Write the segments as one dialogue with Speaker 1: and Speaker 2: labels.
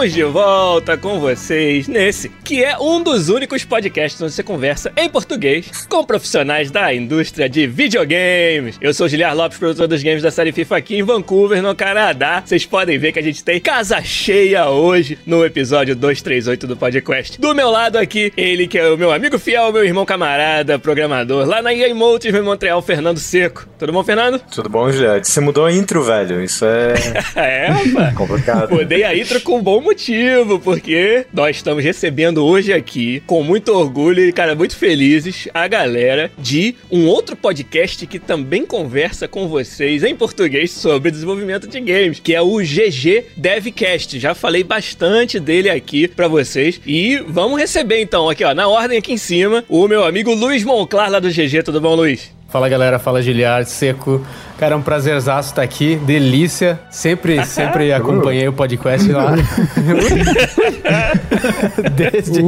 Speaker 1: Estamos de volta com vocês nesse que é um dos únicos podcasts onde você conversa em português com profissionais da indústria de videogames. Eu sou o Giliar Lopes, produtor dos games da série FIFA aqui em Vancouver, no Canadá. Vocês podem ver que a gente tem casa cheia hoje no episódio 238 do podcast. Do meu lado aqui, ele que é o meu amigo fiel, meu irmão camarada, programador, lá na EA Motive em Montreal, Fernando Seco. Tudo bom, Fernando?
Speaker 2: Tudo bom, Giliar? Você mudou a intro, velho. Isso é.
Speaker 1: é, rapaz.
Speaker 2: Complicado.
Speaker 1: Mudei a intro com bom motivo, porque nós estamos recebendo hoje aqui, com muito orgulho e, cara, muito felizes, a galera de um outro podcast que também conversa com vocês em português sobre desenvolvimento de games, que é o GG Devcast. Já falei bastante dele aqui para vocês e vamos receber então aqui, ó, na ordem aqui em cima, o meu amigo Luiz Monclar lá do GG. Tudo bom, Luiz?
Speaker 3: Fala galera, fala Giliard, Seco. Cara, é um prazerzaço estar aqui, delícia. Sempre, sempre acompanhei o podcast lá. desde,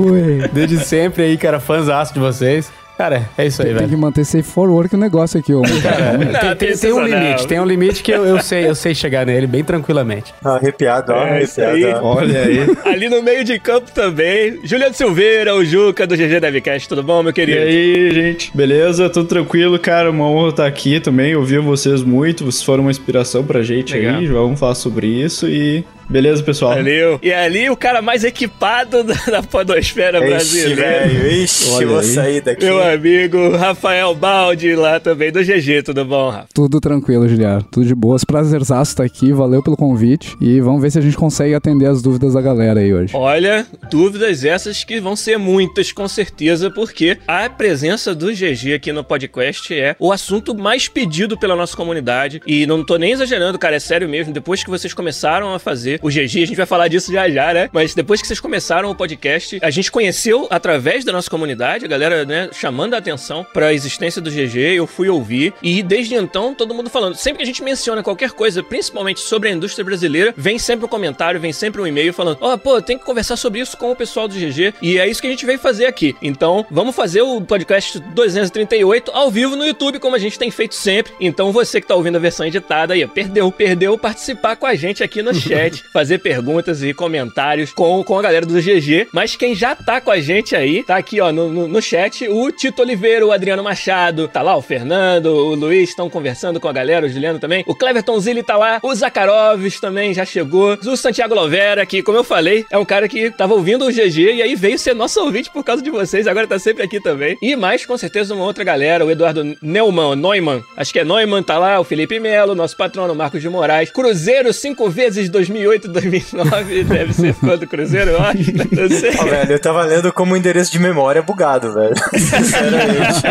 Speaker 3: desde sempre aí, cara, fãzaço de vocês. Cara, é isso aí,
Speaker 4: tem,
Speaker 3: velho.
Speaker 4: Tem que manter safe for work o negócio aqui, ô.
Speaker 3: Cara,
Speaker 1: Não,
Speaker 3: tem, tem, tem um limite, tem um limite que eu, eu, sei, eu sei chegar nele bem tranquilamente.
Speaker 2: Ah, arrepiado, ó,
Speaker 1: É,
Speaker 2: arrepiado.
Speaker 1: aí.
Speaker 5: Olha aí.
Speaker 1: Ali no meio de campo também, Juliano Silveira, o Juca do GG Devcast. Tudo bom, meu
Speaker 5: E
Speaker 1: querido?
Speaker 5: aí, gente? Beleza? Tudo tranquilo, cara? Uma honra estar aqui também. Ouvi vocês muito. Vocês foram uma inspiração pra gente
Speaker 1: Legal.
Speaker 5: aí. Vamos falar sobre isso e. Beleza, pessoal?
Speaker 1: Valeu. E ali o cara mais equipado da, da podosfera
Speaker 2: Ixi,
Speaker 1: brasileira.
Speaker 2: velho. Ixi,
Speaker 5: Olha
Speaker 2: vou
Speaker 5: aí.
Speaker 2: sair daqui.
Speaker 1: Meu amigo Rafael Baldi lá também do GG, tudo bom, Rafa?
Speaker 4: Tudo tranquilo, Giliar. Tudo de boas. Prazerzaço estar aqui. Valeu pelo convite. E vamos ver se a gente consegue atender as dúvidas da galera aí hoje.
Speaker 1: Olha, dúvidas essas que vão ser muitas, com certeza, porque a presença do GG aqui no podcast é o assunto mais pedido pela nossa comunidade. E não tô nem exagerando, cara, é sério mesmo. Depois que vocês começaram a fazer o GG, a gente vai falar disso já já, né? Mas depois que vocês começaram o podcast, a gente conheceu através da nossa comunidade, a galera, né, chamando a atenção pra existência do GG, eu fui ouvir. E desde então, todo mundo falando. Sempre que a gente menciona qualquer coisa, principalmente sobre a indústria brasileira, vem sempre um comentário, vem sempre um e-mail falando: Ó, pô, tem que conversar sobre isso com o pessoal do GG. E é isso que a gente veio fazer aqui. Então, vamos fazer o podcast 238 ao vivo no YouTube, como a gente tem feito sempre. Então, você que tá ouvindo a versão editada aí, perdeu, perdeu participar com a gente aqui no chat, fazer perguntas e comentários com, com a galera do GG. Mas quem já tá com a gente aí, tá aqui, ó, no, no, no chat, o Tito Oliveira, o Adriano Machado, tá lá o Fernando, o Luiz estão conversando com a galera, o Juliano também. O Cleverton Zilli tá lá, o Zakharovs também já chegou. O Santiago Lovera, que, como eu falei, é um cara que tava ouvindo o GG e aí veio ser nosso ouvinte por causa de vocês, agora tá sempre aqui também. E mais, com certeza, uma outra galera, o Eduardo Neumann, Neumann, acho que é Neumann, tá lá, o Felipe Melo, nosso patrono, Marcos de Moraes. Cruzeiro cinco vezes 2008 2009, deve ser fã do Cruzeiro, eu acho. Não sei.
Speaker 2: Ó, velho, eu tava lendo como endereço de memória é bugado, velho. Sinceramente.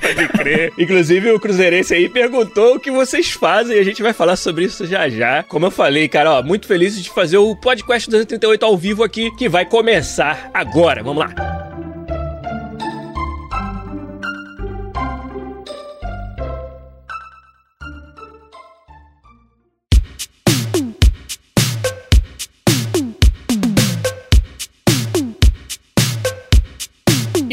Speaker 1: Pode crer. Inclusive, o Cruzeirense aí perguntou o que vocês fazem e a gente vai falar sobre isso já já. Como eu falei, cara, ó, muito feliz de fazer o podcast 238 ao vivo aqui, que vai começar agora. Vamos lá.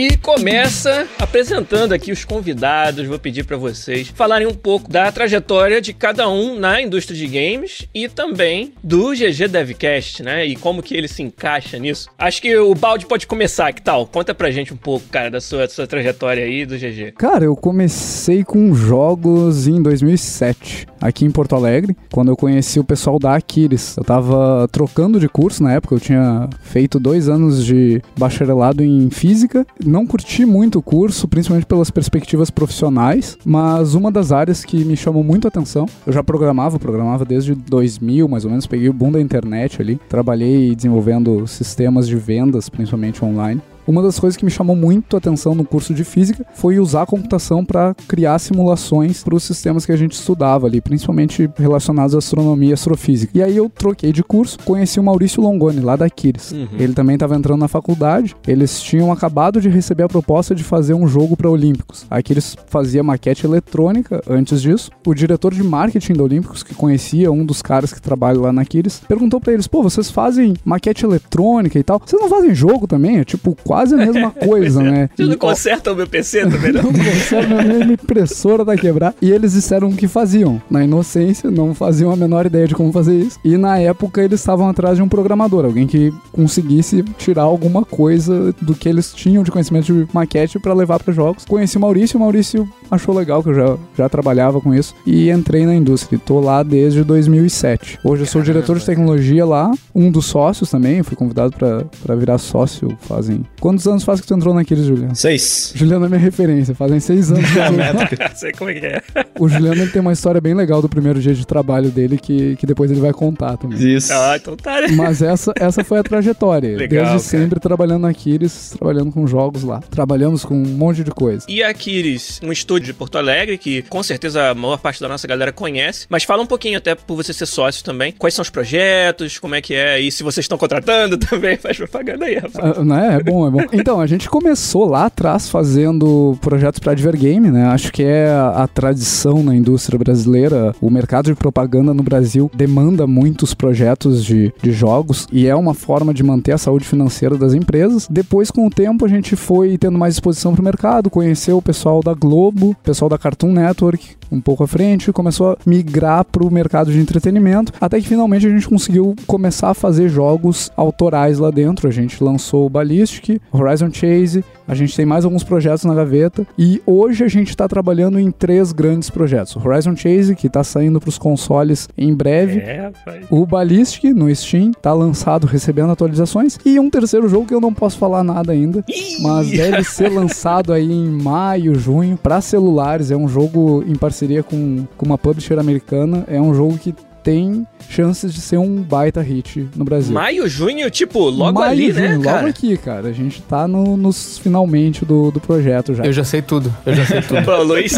Speaker 1: E começa apresentando aqui os convidados. Vou pedir pra vocês falarem um pouco da trajetória de cada um na indústria de games e também do GG Devcast, né? E como que ele se encaixa nisso. Acho que o Balde pode começar, que tal? Conta pra gente um pouco, cara, da sua, da sua trajetória aí do GG.
Speaker 4: Cara, eu comecei com jogos em 2007, aqui em Porto Alegre, quando eu conheci o pessoal da Aquiles. Eu tava trocando de curso na época, eu tinha feito dois anos de bacharelado em física. Não curti muito o curso, principalmente pelas perspectivas profissionais, mas uma das áreas que me chamou muito a atenção, eu já programava, programava desde 2000, mais ou menos, peguei o boom da internet ali, trabalhei desenvolvendo sistemas de vendas, principalmente online. Uma das coisas que me chamou muito a atenção no curso de física foi usar a computação para criar simulações para os sistemas que a gente estudava ali, principalmente relacionados à astronomia e astrofísica. E aí eu troquei de curso, conheci o Maurício Longoni, lá da Aquiles. Ele também estava entrando na faculdade, eles tinham acabado de receber a proposta de fazer um jogo para Olímpicos. A Aquiles fazia maquete eletrônica antes disso. O diretor de marketing da Olímpicos, que conhecia um dos caras que trabalha lá na Aquiles, perguntou para eles: pô, vocês fazem maquete eletrônica e tal, vocês não fazem jogo também? É tipo quase a mesma coisa, né?
Speaker 1: Você não conserta o meu PC também, não?
Speaker 4: não consegue, a minha impressora tá quebrar. E eles disseram que faziam. Na inocência, não faziam a menor ideia de como fazer isso. E na época eles estavam atrás de um programador, alguém que conseguisse tirar alguma coisa do que eles tinham de conhecimento de maquete pra levar pra jogos. Conheci o Maurício, o Maurício achou legal que eu já, já trabalhava com isso e entrei na indústria. Tô lá desde 2007. Hoje eu sou diretor de tecnologia lá, um dos sócios também. Eu fui convidado pra pra virar sócio fazem. Quantos anos faz que tu entrou naqueles, Juliano?
Speaker 5: Seis.
Speaker 4: Juliano é minha referência, fazem seis anos que eu
Speaker 1: Sei como é que é.
Speaker 4: O Juliano ele tem uma história bem legal do primeiro dia de trabalho dele que, que depois ele vai contar também.
Speaker 5: Isso.
Speaker 1: Ah, então tá, né?
Speaker 4: Mas essa, essa foi a trajetória.
Speaker 1: Legal,
Speaker 4: Desde
Speaker 1: cara.
Speaker 4: sempre trabalhando na Aquiles, trabalhando com jogos lá. Trabalhamos com um monte de coisa.
Speaker 1: E a Aquiles, um estúdio de Porto Alegre, que com certeza a maior parte da nossa galera conhece. Mas fala um pouquinho, até por você ser sócio também. Quais são os projetos, como é que é, e se vocês estão contratando também, faz propaganda aí, rapaz.
Speaker 4: Ah, né? É bom, é bom. Então, a gente começou lá atrás fazendo projetos para Advergame, né? Acho que é a, tradição na indústria brasileira. O mercado de propaganda no Brasil demanda muitos projetos de, de jogos e é uma forma de manter a saúde financeira das empresas. Depois, com o tempo, a gente foi tendo mais exposição para o mercado, conheceu o pessoal da Globo, pessoal da Cartoon Network, um pouco à frente, começou a migrar para o mercado de entretenimento, até que finalmente a gente conseguiu começar a fazer jogos autorais lá dentro. A gente lançou o Ballistic, Horizon Chase, a gente tem mais alguns projetos na gaveta e hoje a gente está trabalhando em três grandes projetos. O Horizon Chase, que está saindo para os consoles em breve.
Speaker 1: É.
Speaker 4: O Ballistic no Steam tá lançado, recebendo atualizações. E um terceiro jogo que eu não posso falar nada ainda, mas deve ser lançado aí em maio, junho, para celulares. É um jogo em parceria com, com uma publisher americana. É um jogo que tem chances de ser um baita hit no Brasil.
Speaker 1: Maio, junho, tipo, logo
Speaker 4: Maio,
Speaker 1: ali,
Speaker 4: junho,
Speaker 1: né,
Speaker 4: logo
Speaker 1: cara?
Speaker 4: aqui, cara. A gente tá no- nos finalmente do, do projeto já.
Speaker 3: Eu já sei tudo. Eu já sei tudo.
Speaker 1: O Luiz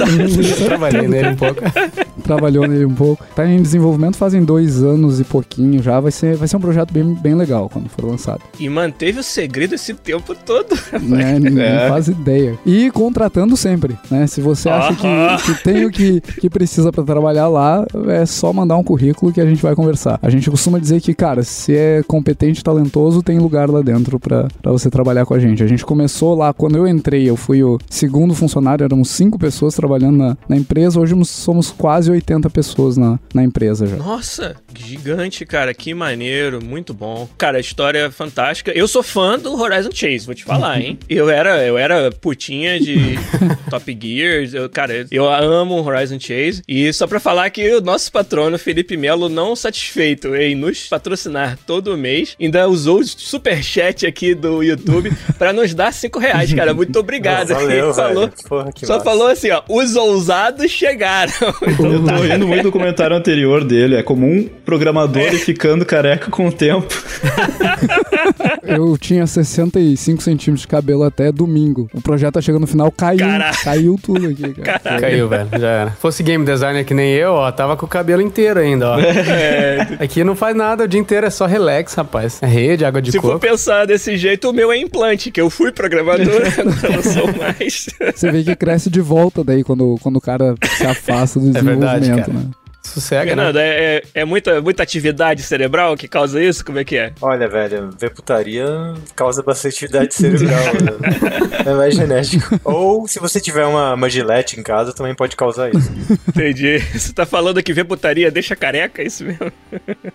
Speaker 3: trabalhei nele um pouco.
Speaker 4: Trabalhou nele um pouco. Tá em desenvolvimento fazem dois anos e pouquinho já. Vai ser, vai ser um projeto bem, bem legal quando for lançado.
Speaker 1: E manteve o segredo esse tempo todo.
Speaker 4: né? Ninguém
Speaker 5: É.
Speaker 4: faz ideia. E contratando sempre, né? Se você acha
Speaker 1: Ah.
Speaker 4: que, que tem o que, que precisa pra trabalhar lá, é só mandar um currículo que a gente vai conversar. A gente costuma dizer que, cara, se é competente e talentoso, tem lugar lá dentro pra pra você trabalhar com a gente. A gente começou lá, quando eu entrei, eu fui o segundo funcionário, éramos cinco pessoas trabalhando na, na empresa, hoje somos quase 80 pessoas na, na empresa já.
Speaker 1: Nossa, gigante, cara. Que maneiro, muito bom. Cara, a história é fantástica. Eu sou fã do Horizon Chase, vou te falar, hein? Eu era, eu era putinha de Top Gears. Eu, cara, eu amo o Horizon Chase. E só pra falar que o nosso patrono, Felipe Melo, não satisfeito em nos patrocinar todo mês, ainda usou o superchat aqui do YouTube pra nos dar 5 reais, cara. Muito obrigado.
Speaker 2: Valeu,
Speaker 1: Ele
Speaker 2: velho.
Speaker 1: falou,
Speaker 2: Porra, que
Speaker 1: só
Speaker 2: massa.
Speaker 1: falou assim, ó, os ousados chegaram. Então,
Speaker 5: Eu tô rindo muito do comentário anterior dele. É comum programador
Speaker 1: É.
Speaker 5: ficando careca com o tempo.
Speaker 4: Eu tinha 65 centímetros de cabelo até domingo. O projeto tá chegando no final, caiu.
Speaker 1: Caraca.
Speaker 4: Caiu tudo aqui, cara.
Speaker 3: Caiu, velho. Já era. Fosse game designer que nem eu, ó, tava com o cabelo inteiro ainda, ó. Aqui não faz nada, o dia inteiro é só relax, rapaz. É rede, água de
Speaker 1: Se for
Speaker 3: coco.
Speaker 1: pensar desse jeito, o meu é implante, que eu fui programador, não sou mais.
Speaker 4: Você vê que cresce de volta daí quando, quando o cara se afasta do
Speaker 3: É verdade,
Speaker 4: desenvolvimento,
Speaker 3: cara.
Speaker 4: né?
Speaker 3: Sossega, né?
Speaker 1: Fernando, é, é- é muita, muita atividade cerebral que causa isso? Como é que é?
Speaker 2: Olha, velho, ver putaria causa bastante atividade cerebral. né? É mais genético. Ou se você tiver uma, uma gilete em casa, também pode causar isso.
Speaker 1: Entendi. Você tá falando que ver putaria deixa careca, é isso mesmo?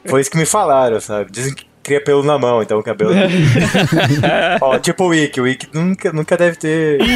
Speaker 2: Foi isso que me falaram, sabe? Dizem que cria pelo na mão, então o cabelo. Ó, tipo o Wiki, o Wiki nunca, nunca deve ter.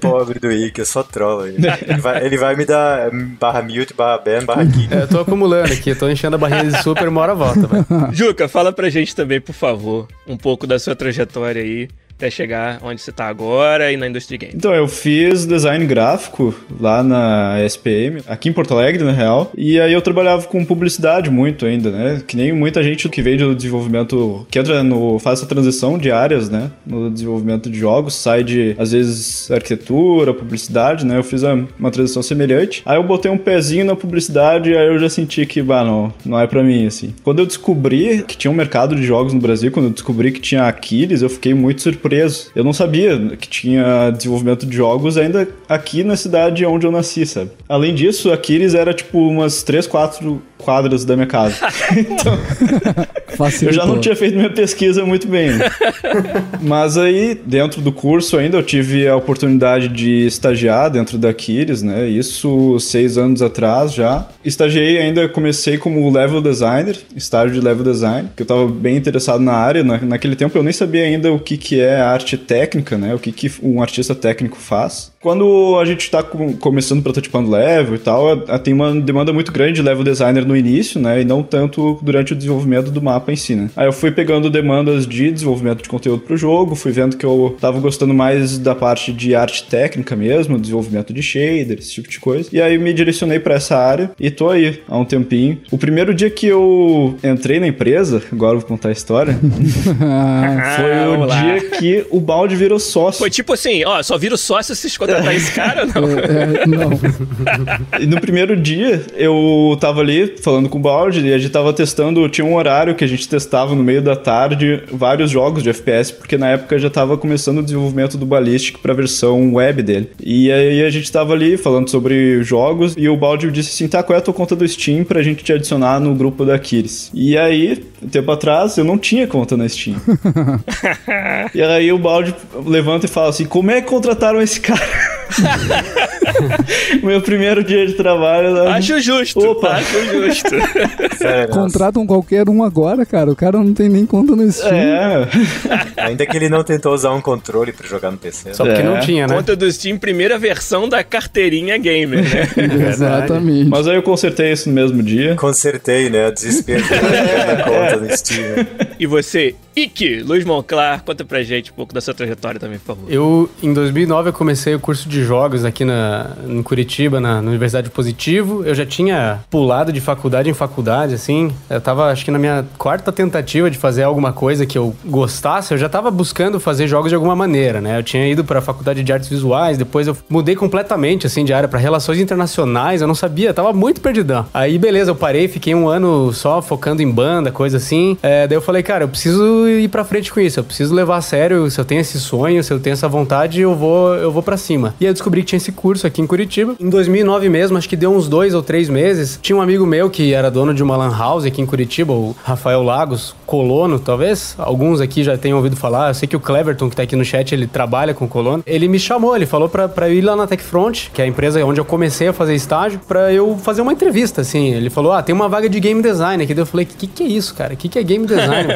Speaker 2: Pobre do Wiki, eu só trolo ele. Ele vai, ele vai me dar barra mute, barra ban, barra kick.
Speaker 3: É, Eu tô acumulando aqui, tô enchendo a barrinha de super, uma hora volta, velho.
Speaker 1: Juca, fala pra gente também, por favor, um pouco da sua trajetória aí. Até chegar onde você tá agora e na indústria game?
Speaker 5: Então, eu fiz design gráfico lá na SPM, aqui em Porto Alegre, na real. E aí eu trabalhava com publicidade muito ainda, né? Que nem muita gente que veio do desenvolvimento, que entra no. faz essa transição de áreas, né? No desenvolvimento de jogos, sai de, às vezes, arquitetura, publicidade, né? Eu fiz uma transição semelhante. Aí eu botei um pezinho na publicidade aí eu já senti que, bah, não, não é para mim, assim. Quando eu descobri que tinha um mercado de jogos no Brasil, quando eu descobri que tinha Aquiles, eu fiquei muito surpreso. Eu não sabia que tinha desenvolvimento de jogos ainda aqui na cidade onde eu nasci, sabe? Além disso, Aquiles era tipo umas 3, 4 quadras da minha casa. então, eu já não tinha feito minha pesquisa muito bem. Mas aí, dentro do curso ainda, eu tive a oportunidade de estagiar dentro da Aquiles, né? Isso seis anos atrás já. Estagiei ainda, comecei como level designer, estágio de level design, que eu estava bem interessado na área. Na, naquele tempo eu nem sabia ainda o que, que é arte técnica, né? O que, que um artista técnico faz. Quando a gente está começando prototipando level e tal, tem uma demanda muito grande de level designer no início, né? E não tanto durante o desenvolvimento do mapa em si, né? Aí eu fui pegando demandas de desenvolvimento de conteúdo pro jogo, fui vendo que eu tava gostando mais da parte de arte técnica mesmo, desenvolvimento de shader, esse tipo de coisa. E aí me direcionei para essa área e tô aí há um tempinho. O primeiro dia que eu entrei na empresa, agora eu vou contar a história, foi o dia que o balde virou sócio.
Speaker 1: Foi tipo assim, ó, só vira sócio se escuta contratar esse cara ou não? É, é, não.
Speaker 5: e no primeiro dia, eu tava ali falando com o Balde e a gente tava testando, tinha um horário que a gente testava no meio da tarde vários jogos de FPS, porque na época já tava começando o desenvolvimento do Ballistic pra versão web dele. E aí a gente tava ali falando sobre jogos e o Balde disse assim, tá, qual é a tua conta do Steam pra gente te adicionar no grupo da Kiris? E aí, um tempo atrás, eu não tinha conta na Steam. e aí o Balde levanta e fala assim, como é que contrataram esse cara? Meu primeiro dia de trabalho.
Speaker 1: Né? Acho justo. Opa, acho justo.
Speaker 4: Sério, Contratam qualquer um agora, cara. O cara não tem nem conta no Steam. É.
Speaker 2: Ainda que ele não tentou usar um controle pra jogar no PC.
Speaker 1: Só porque é. não tinha, né? Conta do Steam, primeira versão da carteirinha gamer, né?
Speaker 4: Exatamente.
Speaker 5: Mas aí eu consertei isso no mesmo dia.
Speaker 2: Consertei, né? Desespero da conta no Steam.
Speaker 1: E você, Ike, Luiz Monclar, conta pra gente um pouco da sua trajetória também, por favor.
Speaker 3: Eu, em 2009, eu comecei o curso de jogos aqui na, em Curitiba, na, na Universidade Positivo. Eu já tinha pulado de faculdade em faculdade, assim. Eu tava, acho que na minha quarta tentativa de fazer alguma coisa que eu gostasse, eu já tava buscando fazer jogos de alguma maneira, né? Eu tinha ido pra faculdade de artes visuais, depois eu mudei completamente, assim, de área para relações internacionais. Eu não sabia, tava muito perdidão. Aí, beleza, eu parei, fiquei um ano só focando em banda, coisa assim. É, daí eu falei, cara, eu preciso ir pra frente com isso. Eu preciso levar a sério. Se eu tenho esse sonho, se eu tenho essa vontade, eu vou, eu vou para cima. E eu descobri que tinha esse curso aqui em Curitiba. Em 2009 mesmo, acho que deu uns dois ou três meses. Tinha um amigo meu que era dono de uma lan house aqui em Curitiba, o Rafael Lagos, colono, talvez. Alguns aqui já tenham ouvido falar. Eu sei que o Cleverton, que tá aqui no chat, ele trabalha com colono. Ele me chamou, ele falou pra, pra ir lá na TechFront, que é a empresa onde eu comecei a fazer estágio, pra eu fazer uma entrevista, assim. Ele falou, ah, tem uma vaga de game design aqui. Daí eu falei, o que, que é isso, cara? O que, que é game design?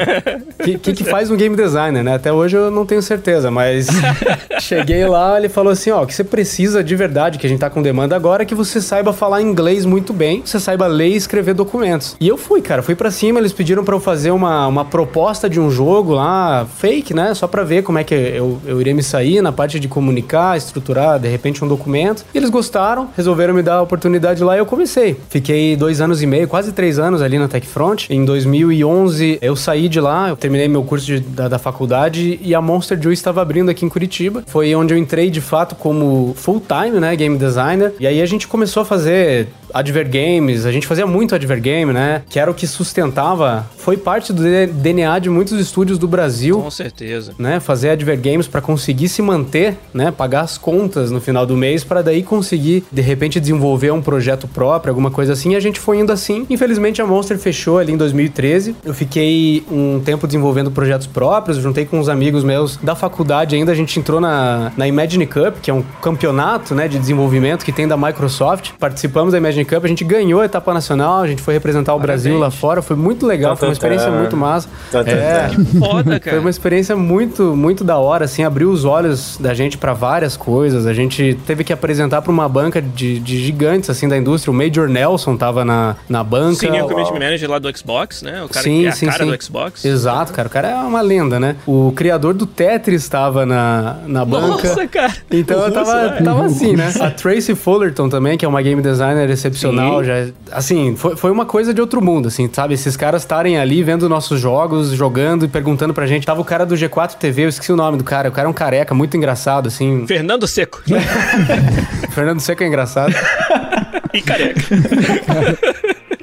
Speaker 3: O que, que, que faz um game designer, né? Até hoje eu não tenho certeza, mas cheguei lá, ele falou assim, ó, o que você precisa de verdade, que a gente tá com demanda agora, é que você saiba falar inglês muito bem, você saiba ler e escrever documentos. E eu fui, cara, fui para cima, eles pediram para eu fazer uma, uma proposta de um jogo lá, fake, né? Só para ver como é que eu, eu iria me sair na parte de comunicar, estruturar, de repente, um documento. E eles gostaram, resolveram me dar a oportunidade lá e eu comecei. Fiquei dois anos e meio, quase três anos ali na TechFront. Em 2011, eu saí de lá, eu terminei meu curso de, da, da, faculdade e a Monster Joy estava abrindo aqui em Curitiba. Foi onde eu entrei de fato como full-time, né, game designer. E aí a gente começou a fazer Adver Games, a gente fazia muito Adver Game, né? Que era o que sustentava, foi parte do DNA de muitos estúdios do Brasil.
Speaker 1: Com certeza.
Speaker 3: Né? Fazer Adver Games para conseguir se manter, né? Pagar as contas no final do mês para daí conseguir de repente desenvolver um projeto próprio, alguma coisa assim. E a gente foi indo assim. Infelizmente a Monster fechou ali em 2013. Eu fiquei um tempo desenvolvendo projetos próprios, juntei com uns amigos meus da faculdade ainda, a gente entrou na, na Imagine Cup, que é um campeonato, né, de desenvolvimento que tem da Microsoft. Participamos da Imagine Engine Cup, a gente ganhou a etapa nacional, a gente foi representar o Brasil lá fora, foi muito legal, foi uma experiência
Speaker 2: Tantantã.
Speaker 3: muito massa.
Speaker 2: Tantantã.
Speaker 3: É,
Speaker 1: Foda,
Speaker 3: foi
Speaker 1: cara.
Speaker 3: uma experiência muito, muito da hora, assim, abriu os olhos da gente pra várias coisas. A gente teve que apresentar pra uma banca de, de gigantes, assim, da indústria. O Major Nelson tava na, na banca.
Speaker 1: Senior Community Manager lá do Xbox, né? O cara
Speaker 3: sim,
Speaker 1: que é a
Speaker 3: sim,
Speaker 1: cara
Speaker 3: sim.
Speaker 1: do Xbox.
Speaker 3: Exato, cara. O cara é uma lenda, né? O criador do Tetris estava na, na banca.
Speaker 1: Nossa, cara.
Speaker 3: Então
Speaker 1: O
Speaker 3: eu tava, tava assim, né? A Tracy Fullerton também, que é uma game designer excepcional,
Speaker 1: Sim.
Speaker 3: já assim, foi, foi uma coisa de outro mundo, assim, sabe? Esses caras estarem ali vendo nossos jogos, jogando e perguntando pra gente. Tava o cara do G4 TV, eu esqueci o nome do cara. O cara é um careca, muito engraçado, assim.
Speaker 1: Fernando Seco.
Speaker 3: Fernando Seco é engraçado.
Speaker 1: e careca.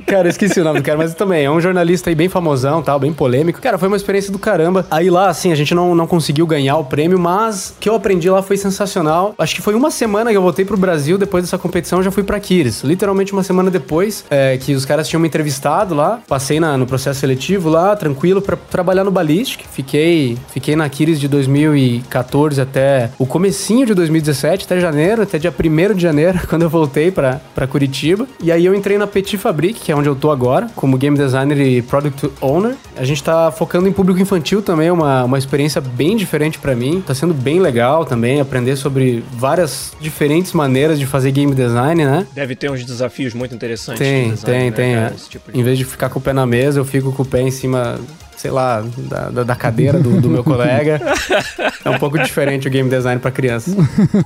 Speaker 3: Cara, eu esqueci o nome do cara, mas também é um jornalista aí bem famosão, tal, bem polêmico. Cara, foi uma experiência do caramba. Aí lá, assim, a gente não, não conseguiu ganhar o prêmio, mas o que eu aprendi lá foi sensacional. Acho que foi uma semana que eu voltei pro Brasil, depois dessa competição já fui pra Kiris. Literalmente uma semana depois, é, que os caras tinham me entrevistado lá, passei na- no processo seletivo lá, tranquilo, pra trabalhar no Ballistic. Fiquei, fiquei na Kiris de 2014 até o comecinho de 2017, até janeiro, até dia 1 de janeiro, quando eu voltei pra Curitiba. E aí eu entrei na Petit Fabrique, que é onde eu tô agora, como game designer e product owner. A gente tá focando em público infantil também, uma, uma experiência bem diferente pra mim. Tá sendo bem legal também, aprender sobre várias diferentes maneiras de fazer game design, né?
Speaker 1: Deve ter uns desafios muito interessantes.
Speaker 3: Tem,
Speaker 1: de design,
Speaker 3: tem,
Speaker 1: né,
Speaker 3: tem. é.
Speaker 1: Tipo de-
Speaker 3: Em vez de ficar com o pé na mesa, eu fico com o pé em cima, sei lá, da, da, cadeira do, do meu colega. É um pouco diferente o game design pra criança.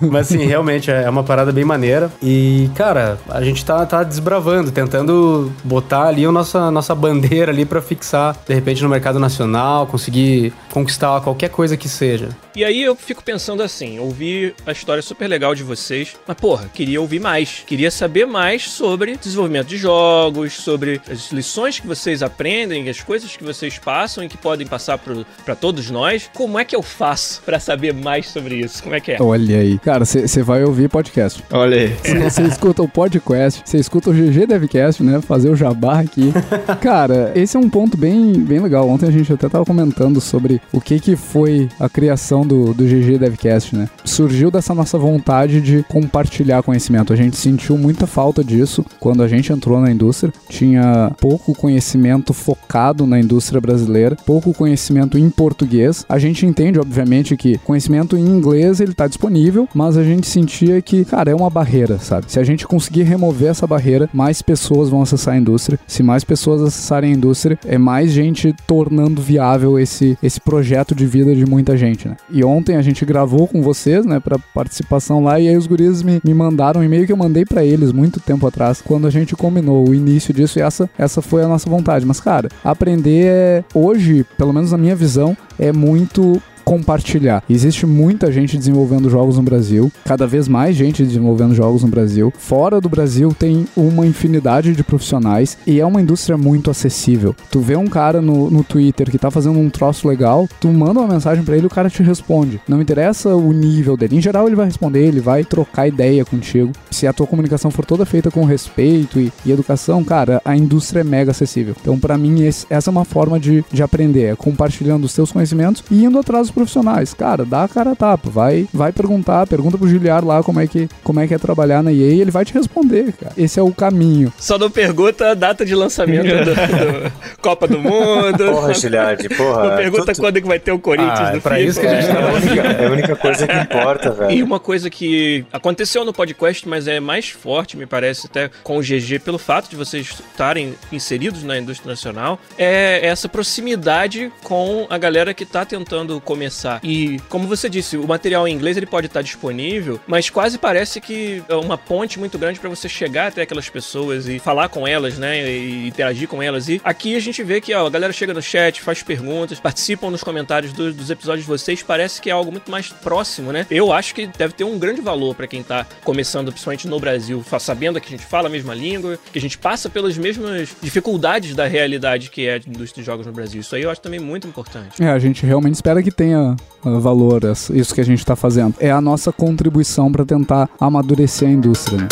Speaker 3: Mas assim, realmente é uma parada bem maneira. E, cara, a gente tá, tá desbravando, tentando botar ali a nossa, nossa bandeira ali pra fixar, de repente, no mercado nacional, conseguir conquistar qualquer coisa que seja.
Speaker 1: E aí eu fico pensando assim, ouvi a história super legal de vocês, mas porra, queria ouvir mais. Queria saber mais sobre desenvolvimento de jogos, sobre as lições que vocês aprendem, as coisas que vocês passam e que podem passar pra todos nós. Como é que eu faço pra saber mais sobre isso? Como é que é?
Speaker 4: Olha aí. Cara, você vai ouvir podcast.
Speaker 5: Olha aí.
Speaker 4: Você escuta o podcast, você escuta o GG Devcast, né? Fazer o jabá aqui. Cara, esse é um ponto bem, bem legal. Ontem a gente até tava comentando sobre o que que foi a criação do, do GG Devcast, né? Surgiu dessa nossa vontade de compartilhar conhecimento. A gente sentiu muita falta disso quando a gente entrou na indústria. Tinha pouco conhecimento focado na indústria brasileira, pouco conhecimento em português. A gente entende, obviamente, que conhecimento em inglês ele tá disponível, mas a gente sentia que, cara, é uma barreira, sabe? Se a gente conseguir remover essa barreira, mais pessoas vão acessar a indústria. Se mais pessoas acessarem a indústria, é mais gente tornando viável esse, esse projeto de vida de muita gente, né? E ontem a gente gravou com vocês, né, pra participação lá, e aí os guris me, me mandaram um e-mail que eu mandei pra eles muito tempo atrás, quando a gente combinou o início disso, e essa, essa foi a nossa vontade. Mas, cara, aprender é, hoje, pelo menos na minha visão, é muito compartilhar. Existe muita gente desenvolvendo jogos no Brasil, cada vez mais gente desenvolvendo jogos no Brasil. Fora do Brasil tem uma infinidade de profissionais e é uma indústria muito acessível. Tu vê um cara no, no Twitter que tá fazendo um troço legal, tu manda uma mensagem pra ele o cara te responde. Não interessa o nível dele. Em geral ele vai responder, ele vai trocar ideia contigo. Se a tua comunicação for toda feita com respeito e, e educação, cara, a indústria é mega acessível. Então, pra mim, esse- essa é uma forma de, de aprender, é compartilhando os teus conhecimentos e indo atrás profissionais. Cara, dá a cara a tapa, vai, vai perguntar, pergunta pro Giliar lá como é que, como é, que é trabalhar na EA e ele vai te responder, cara. Esse é o caminho.
Speaker 1: Só não pergunta a data de lançamento do, do Copa do Mundo.
Speaker 2: Porra, Giliard, porra.
Speaker 1: Não pergunta
Speaker 2: tu- tu-
Speaker 1: quando que vai ter o Corinthians
Speaker 3: Ah,
Speaker 1: no
Speaker 3: é pra
Speaker 1: FIFA.
Speaker 3: isso que a gente
Speaker 2: É a única, é a única coisa que importa,
Speaker 1: E
Speaker 2: velho.
Speaker 1: uma coisa que aconteceu no podcast, mas é mais forte, me parece, até com o GG, pelo fato de vocês estarem inseridos na indústria nacional, é essa proximidade com a galera que tá tentando começar. E, como você disse, o material em inglês ele pode estar disponível, mas quase parece que é uma ponte muito grande para você chegar até aquelas pessoas e falar com elas, né? E interagir com elas. E aqui a gente vê que ó, a galera chega no chat, faz perguntas, participam nos comentários do- dos episódios de vocês. Parece que é algo muito mais próximo, né? Eu acho que deve ter um grande valor para quem tá começando, principalmente no Brasil, sabendo que a gente fala a mesma língua, que a gente passa pelas mesmas dificuldades da realidade que é a indústria de jogos no Brasil. Isso aí eu acho também muito importante.
Speaker 4: É, a gente realmente espera que tenha uh, valor essa- isso que a gente tá fazendo. É a nossa contribuição pra tentar amadurecer a indústria, né?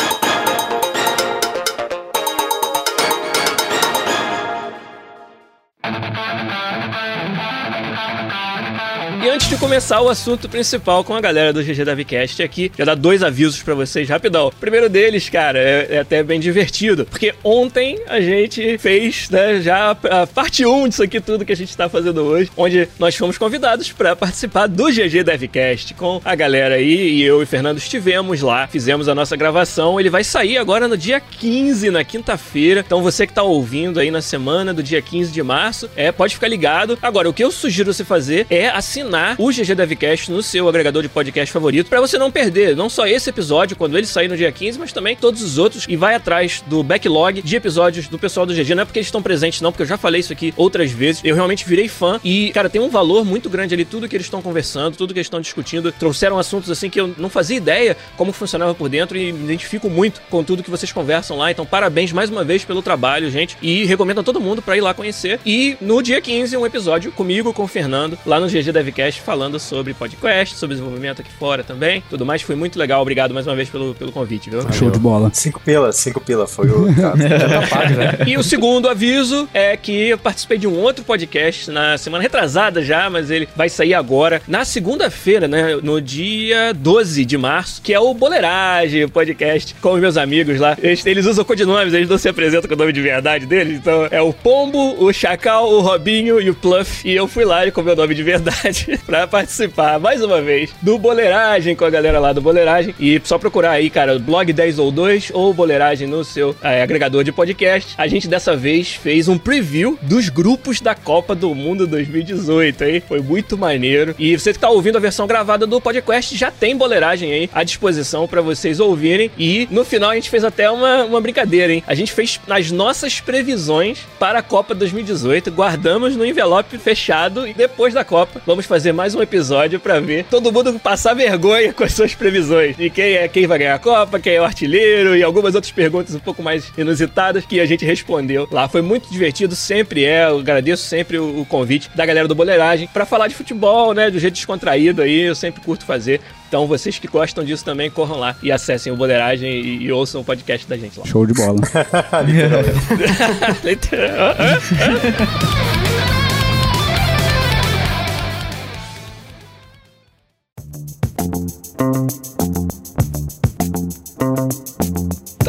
Speaker 1: De começar o assunto principal com a galera do GG Davicast aqui, já dá dois avisos para vocês rapidão. O primeiro deles, cara, é, é, até bem divertido, porque ontem a gente fez, né, já a parte 1 disso aqui tudo que a gente tá fazendo hoje, onde nós fomos convidados para participar do GG Devcast com a galera aí e eu e Fernando estivemos lá, fizemos a nossa gravação. Ele vai sair agora no dia 15, na quinta-feira. Então você que tá ouvindo aí na semana do dia 15 de março, é, pode ficar ligado. Agora, o que eu sugiro você fazer é assinar o GG Devcast no seu agregador de podcast favorito para você não perder não só esse episódio quando ele sair no dia 15, mas também todos os outros e vai atrás do backlog de episódios do pessoal do GG. Não é porque eles estão presentes não, porque eu já falei isso aqui outras vezes. Eu realmente virei fã e, cara, tem um valor muito grande ali tudo que eles estão conversando, tudo que eles estão discutindo. Trouxeram assuntos assim que eu não fazia ideia como funcionava por dentro e me identifico muito com tudo que vocês conversam lá. Então, parabéns mais uma vez pelo trabalho, gente. E recomendo a todo mundo para ir lá conhecer. E no dia 15, um episódio comigo, com o Fernando, lá no GG Devcast, falando sobre podcast, sobre desenvolvimento aqui fora também. Tudo mais foi muito legal. Obrigado mais uma vez pelo, pelo convite, viu?
Speaker 4: Show de bola.
Speaker 2: Cinco pila, cinco pila foi o.
Speaker 1: E o segundo aviso é que eu participei de um outro podcast na semana retrasada já, mas ele vai sair agora. Na segunda-feira, né? No dia 12 de março, que é o Boleiragem, o podcast com os meus amigos lá. Eles, eles usam codinomes, eles não se apresentam com o nome de verdade deles. Então é o Pombo, o Chacal, o Robinho e o Pluff. E eu fui lá com o meu nome de verdade pra participar mais uma vez do Boleiragem com a galera lá do Boleiragem. E só procurar aí, cara, blog 10 ou 2 ou Boleiragem no seu é, agregador de podcast. A gente dessa vez fez um preview dos grupos da Copa do Mundo 2018, hein? Foi muito maneiro. E você que tá ouvindo a versão gravada do podcast já tem Boleiragem aí à disposição para vocês ouvirem. E no final a gente fez até uma, uma brincadeira, hein? A gente fez as nossas previsões para a Copa 2018, guardamos no envelope fechado e depois da Copa vamos fazer mais um episódio para ver todo mundo passar vergonha com as suas previsões. E quem é quem vai ganhar a Copa, quem é o artilheiro e algumas outras perguntas um pouco mais inusitadas que a gente respondeu lá. Foi muito divertido, sempre é. Eu agradeço sempre o, o convite da galera do Boleiragem para falar de futebol, né? Do jeito descontraído aí, eu sempre curto fazer. Então, vocês que gostam disso também, corram lá e acessem o Boleiragem e, e ouçam o podcast da gente lá.
Speaker 4: Show de bola.
Speaker 1: Literal.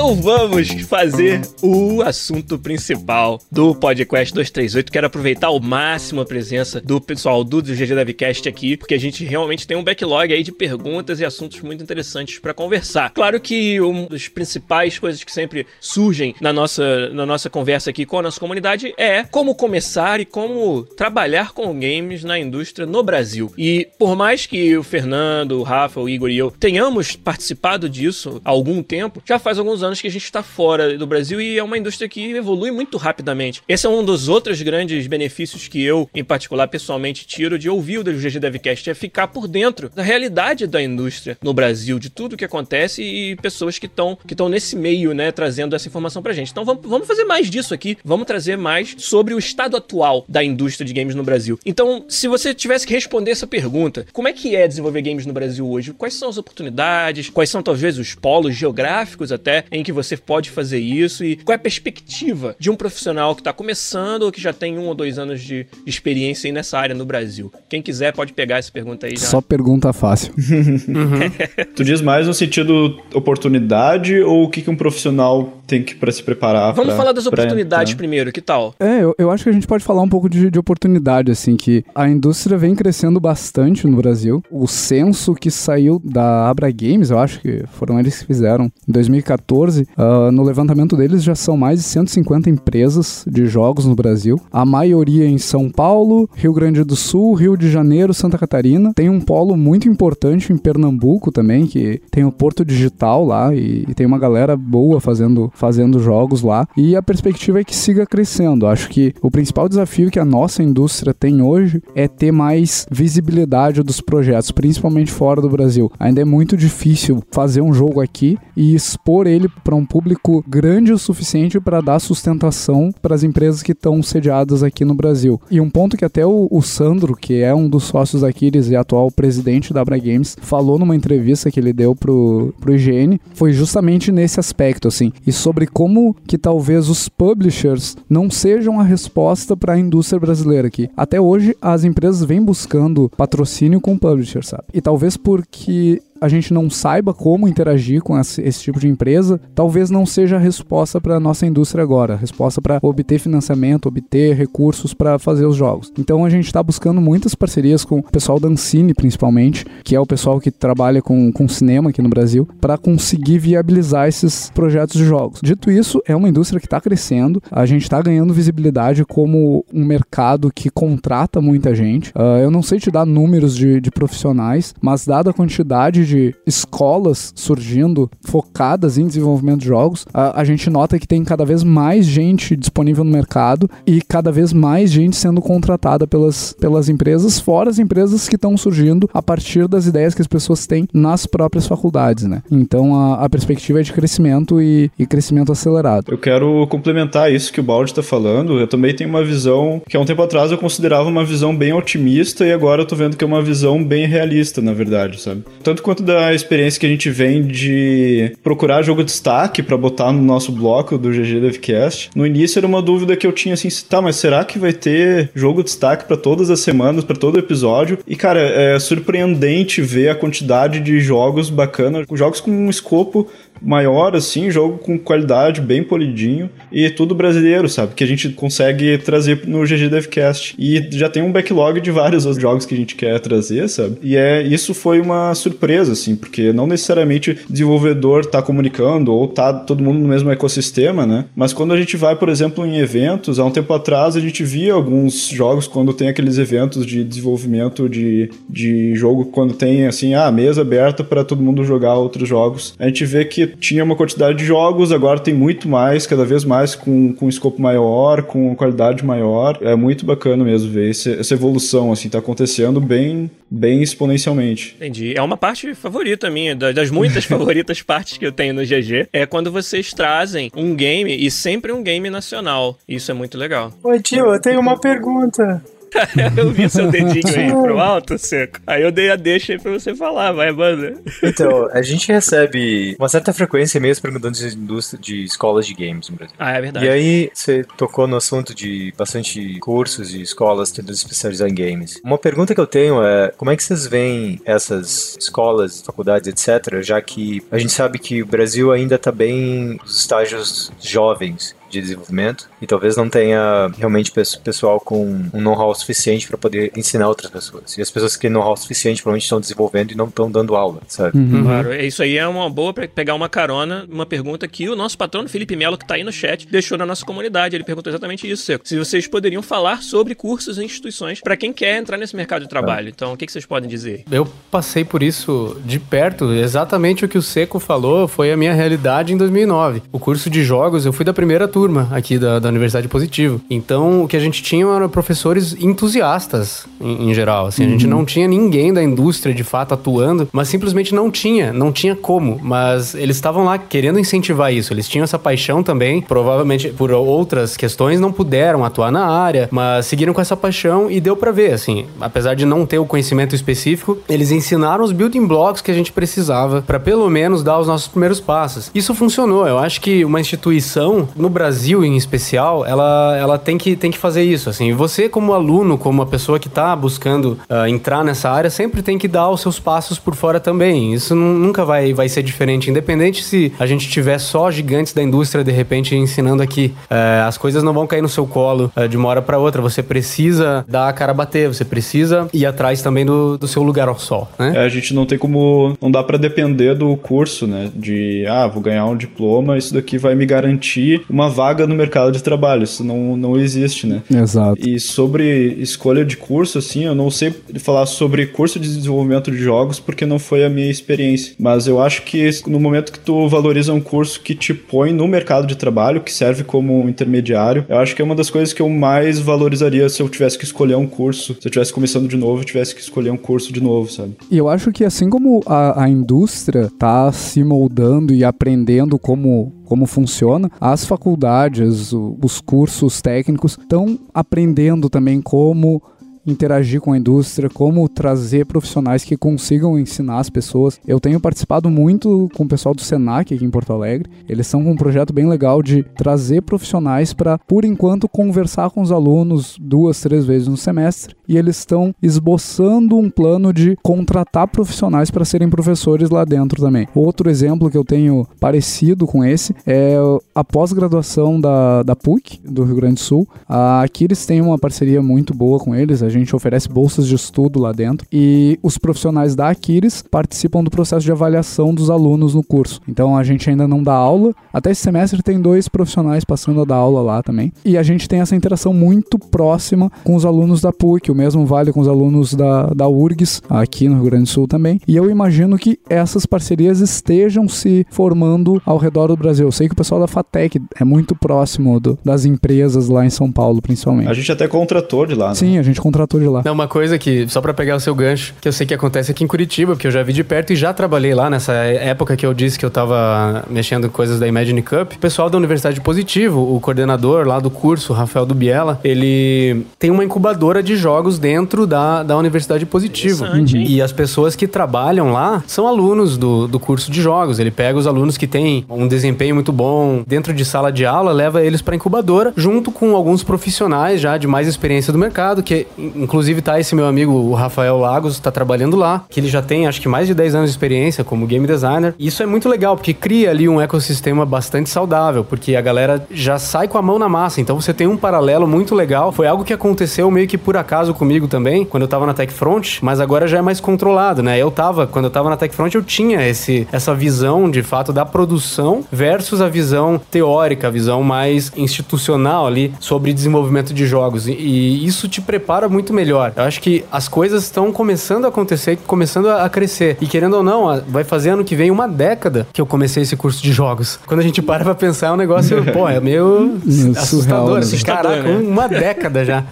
Speaker 1: Então vamos fazer o assunto principal do podcast 238. Quero aproveitar ao máximo a presença do pessoal do GG Devcast aqui, porque a gente realmente tem um backlog aí de perguntas e assuntos muito interessantes para conversar. Claro que uma das principais coisas que sempre surgem na nossa, na nossa conversa aqui com a nossa comunidade é como começar e como trabalhar com games na indústria no Brasil. E por mais que o Fernando, o Rafa, o Igor e eu tenhamos participado disso há algum tempo, já faz alguns anos que a gente está fora do Brasil e é uma indústria que evolui muito rapidamente. Esse é um dos outros grandes benefícios que eu, em particular, pessoalmente tiro de ouvir o GG Devcast, é ficar por dentro da realidade da indústria no Brasil, de tudo que acontece e pessoas que estão que nesse meio, né, trazendo essa informação pra gente. Então vamos, vamos fazer mais disso aqui, vamos trazer mais sobre o estado atual da indústria de games no Brasil. Então, se você tivesse que responder essa pergunta, como é que é desenvolver games no Brasil hoje? Quais são as oportunidades? Quais são talvez os polos geográficos até em que você pode fazer isso e qual é a perspectiva de um profissional que está começando ou que já tem um ou dois anos de experiência aí nessa área no Brasil? Quem quiser pode pegar essa pergunta aí já.
Speaker 4: Só pergunta fácil.
Speaker 5: Tu diz mais no sentido oportunidade ou o que, que um profissional tem que para se preparar?
Speaker 1: Vamos
Speaker 5: pra-
Speaker 1: falar das
Speaker 5: pra-
Speaker 1: oportunidades
Speaker 5: né?
Speaker 1: primeiro, que tal?
Speaker 4: É, eu, eu acho que a gente pode falar um pouco de, de oportunidade, assim, que a indústria vem crescendo bastante no Brasil. O censo que saiu da Abra Games, eu acho que foram eles que fizeram, em 2014, ah, no levantamento deles já são mais de 150 empresas de jogos no Brasil. A maioria em São Paulo, Rio Grande do Sul, Rio de Janeiro, Santa Catarina. Tem um polo muito importante em Pernambuco também, que tem o Porto Digital lá e, e tem uma galera boa fazendo, fazendo jogos lá. E a perspectiva é que siga crescendo. Acho que o principal desafio que a nossa indústria tem hoje é ter mais visibilidade dos projetos, principalmente fora do Brasil. Ainda é muito difícil fazer um jogo aqui e expor ele para um público grande o suficiente para dar sustentação para as empresas que estão sediadas aqui no Brasil. E um ponto que até o, o Sandro, que é um dos sócios da Aquiles e atual presidente da Abra Games, falou numa entrevista que ele deu pro, pro IGN, foi justamente nesse aspecto, assim. E sobre como que talvez os publishers não sejam a resposta para a indústria brasileira aqui. Até hoje, as empresas vêm buscando patrocínio com publishers, sabe? E talvez porque a gente não saiba como interagir com esse, esse tipo de empresa, talvez não seja a resposta para a nossa indústria agora, a resposta para obter financiamento, obter recursos para fazer os jogos. Então a gente está buscando muitas parcerias com o pessoal da Ancine, principalmente, que é o pessoal que trabalha com, com cinema aqui no Brasil, para conseguir viabilizar esses projetos de jogos. Dito isso, é uma indústria que está crescendo, a gente está ganhando visibilidade como um mercado que contrata muita gente. Uh, eu não sei te dar números de, de profissionais, mas dada a quantidade de escolas surgindo focadas em desenvolvimento de jogos, a, a gente nota que tem cada vez mais gente disponível no mercado e cada vez mais gente sendo contratada pelas, pelas empresas, fora as empresas que estão surgindo a partir das ideias que as pessoas têm nas próprias faculdades, né? Então a, a perspectiva é de crescimento e, e, crescimento acelerado.
Speaker 5: Eu quero complementar isso que o Balde está falando. Eu também tenho uma visão que há um tempo atrás eu considerava uma visão bem otimista e agora eu tô vendo que é uma visão bem realista, na verdade, sabe? Tanto quanto da experiência que a gente vem de procurar jogo de destaque para botar no nosso bloco do GG Devcast, no início era uma dúvida que eu tinha assim, tá, mas será que vai ter jogo de destaque para todas as semanas, para todo episódio? E cara, é surpreendente ver a quantidade de jogos bacanas, jogos com um escopo maior, assim, jogo com qualidade, bem polidinho, e tudo brasileiro, sabe? Que a gente consegue trazer no GG Devcast. E já tem um backlog de vários outros jogos que a gente quer trazer, sabe? E é isso foi uma surpresa, assim, porque não necessariamente desenvolvedor tá comunicando ou tá todo mundo no mesmo ecossistema, né? Mas quando a gente vai, por exemplo, em eventos, há um tempo atrás a gente via alguns jogos quando tem aqueles eventos de desenvolvimento de, de jogo, quando tem, assim, a ah, mesa aberta para todo mundo jogar outros jogos. A gente vê que tinha uma quantidade de jogos, agora tem muito mais, cada vez mais com, com um escopo maior, com qualidade maior. É muito bacana mesmo ver esse, essa evolução, assim, tá acontecendo bem, bem exponencialmente.
Speaker 1: Entendi. É uma parte favorita minha, das muitas favoritas partes que eu tenho no GG, é quando vocês trazem um game, e sempre um game nacional. Isso é muito legal.
Speaker 2: Oi, tio, eu tenho uma pergunta.
Speaker 1: eu vi seu dedinho aí pro alto, Seco. Aí eu dei a deixa aí pra você falar, vai, manda.
Speaker 2: Então, a gente recebe uma certa frequência e-mails perguntando de indústria de escolas de games no Brasil.
Speaker 1: Ah, é verdade.
Speaker 2: E aí, você tocou no assunto de bastante cursos e escolas tentando especializar em games. Uma pergunta que eu tenho é, como é que vocês veem essas escolas, faculdades, etc., já que a gente sabe que o Brasil ainda tá bem nos estágios jovens de desenvolvimento e talvez não tenha realmente pessoal com um know-how suficiente para poder ensinar outras pessoas. E as pessoas que têm know-how suficiente provavelmente estão desenvolvendo e não estão dando aula, sabe?
Speaker 1: Uhum. Claro, isso aí é uma boa para pegar uma carona, uma pergunta que o nosso patrono Felipe Melo, que está aí no chat, deixou na nossa comunidade. Ele perguntou exatamente isso, Seco. Se vocês poderiam falar sobre cursos e instituições para quem quer entrar nesse mercado de trabalho. Ah. Então, o que, que vocês podem dizer?
Speaker 3: Eu passei por isso de perto. Exatamente o que o Seco falou foi a minha realidade em 2009. O curso de jogos, eu fui da primeira turma turma aqui da, da Universidade Positivo. Então, o que a gente tinha eram professores entusiastas, em, em geral. Assim, uhum. A gente uhum. não tinha ninguém da indústria, de fato, atuando, mas simplesmente não tinha, não tinha como. Mas eles estavam lá querendo incentivar isso. Eles tinham essa paixão também, provavelmente por outras questões não puderam atuar na área, mas seguiram com essa paixão e deu para ver, assim, apesar de não ter o conhecimento específico, eles ensinaram os building blocks que a gente precisava para pelo menos dar os nossos primeiros passos. Isso funcionou. Eu acho que uma instituição no Brasil Brasil em especial, ela, ela tem, que, tem que fazer isso, assim. Você como aluno, como uma pessoa que está buscando uh, entrar nessa área, sempre tem que dar os seus passos por fora também. Isso nunca vai, vai ser diferente, independente se a gente tiver só gigantes da indústria de repente ensinando aqui. Uh, as coisas não vão cair no seu colo uh, de uma hora para outra. Você precisa dar a cara a bater, você precisa ir atrás também do, do seu lugar ao sol, né?
Speaker 5: É, a gente não tem como... Não dá para depender do curso, né? De, ah, vou ganhar um diploma, isso daqui vai me garantir uma vaga no mercado de trabalho. Isso não, não existe, né?
Speaker 4: Exato.
Speaker 5: E sobre escolha de curso, assim, eu não sei falar sobre curso de desenvolvimento de jogos porque não foi a minha experiência. Mas eu acho que no momento que tu valoriza um curso que te põe no mercado de trabalho, que serve como intermediário, eu acho que é uma das coisas que eu mais valorizaria se eu tivesse que escolher um curso. Se eu tivesse começando de novo, eu tivesse que escolher um curso de novo, sabe?
Speaker 4: E eu acho que assim como a, a indústria tá se moldando e aprendendo como como funciona. As faculdades, os cursos técnicos estão aprendendo também como interagir com a indústria, como trazer profissionais que consigam ensinar as pessoas. Eu tenho participado muito com o pessoal do Senac aqui em Porto Alegre. Eles são um projeto bem legal de trazer profissionais para, por enquanto, conversar com os alunos duas, três vezes no semestre. E eles estão esboçando um plano de contratar profissionais para serem professores lá dentro também. Outro exemplo que eu tenho parecido com esse é a pós-graduação da, da PUC, do Rio Grande do Sul. Aqui eles têm uma parceria muito boa com eles, a gente oferece bolsas de estudo lá dentro e os profissionais da Aquiles participam do processo de avaliação dos alunos no curso. Então a gente ainda não dá aula, até esse semestre tem dois profissionais passando a dar aula lá também. E a gente tem essa interação muito próxima com os alunos da PUC, o mesmo vale com os alunos da, da URGS, aqui no Rio Grande do Sul também. E eu imagino que essas parcerias estejam se formando ao redor do Brasil. Eu sei que o pessoal da FATEC é muito próximo do, das empresas lá em São Paulo, principalmente.
Speaker 5: A gente até contratou de lá, né?
Speaker 4: Sim, a gente contratou de lá.
Speaker 3: Não, uma coisa que, só para pegar o seu gancho, que eu sei que acontece aqui em Curitiba, porque eu já vi de perto e já trabalhei lá nessa época que eu disse que eu tava mexendo com coisas da Imagine Cup. O pessoal da Universidade Positivo, o coordenador lá do curso, Rafael Dubiela, ele tem uma incubadora de jogos dentro da, da Universidade Positivo. E as pessoas que trabalham lá são alunos do, do curso de jogos. Ele pega os alunos que têm um desempenho muito bom dentro de sala de aula, leva eles para incubadora, junto com alguns profissionais já de mais experiência do mercado, que inclusive tá esse meu amigo, o Rafael Lagos, está trabalhando lá, que ele já tem acho que mais de 10 anos de experiência como game designer. E isso é muito legal, porque cria ali um ecossistema bastante saudável, porque a galera já sai com a mão na massa. Então você tem um paralelo muito legal. Foi algo que aconteceu meio que por acaso comigo também, quando eu tava na Tech Front, mas agora já é mais controlado, né? Eu tava, quando eu tava na Tech Front, eu tinha esse, essa visão de fato da produção versus a visão teórica, a visão mais institucional ali sobre desenvolvimento de jogos. E, e isso te prepara muito melhor. Eu acho que as coisas estão começando a acontecer, começando a crescer. E querendo ou não, vai fazer ano que vem uma década que eu comecei esse curso de jogos. Quando a gente para pra pensar, é um negócio, pô, é meio assustador.
Speaker 4: né?
Speaker 3: Assim, Caraca, uma década já.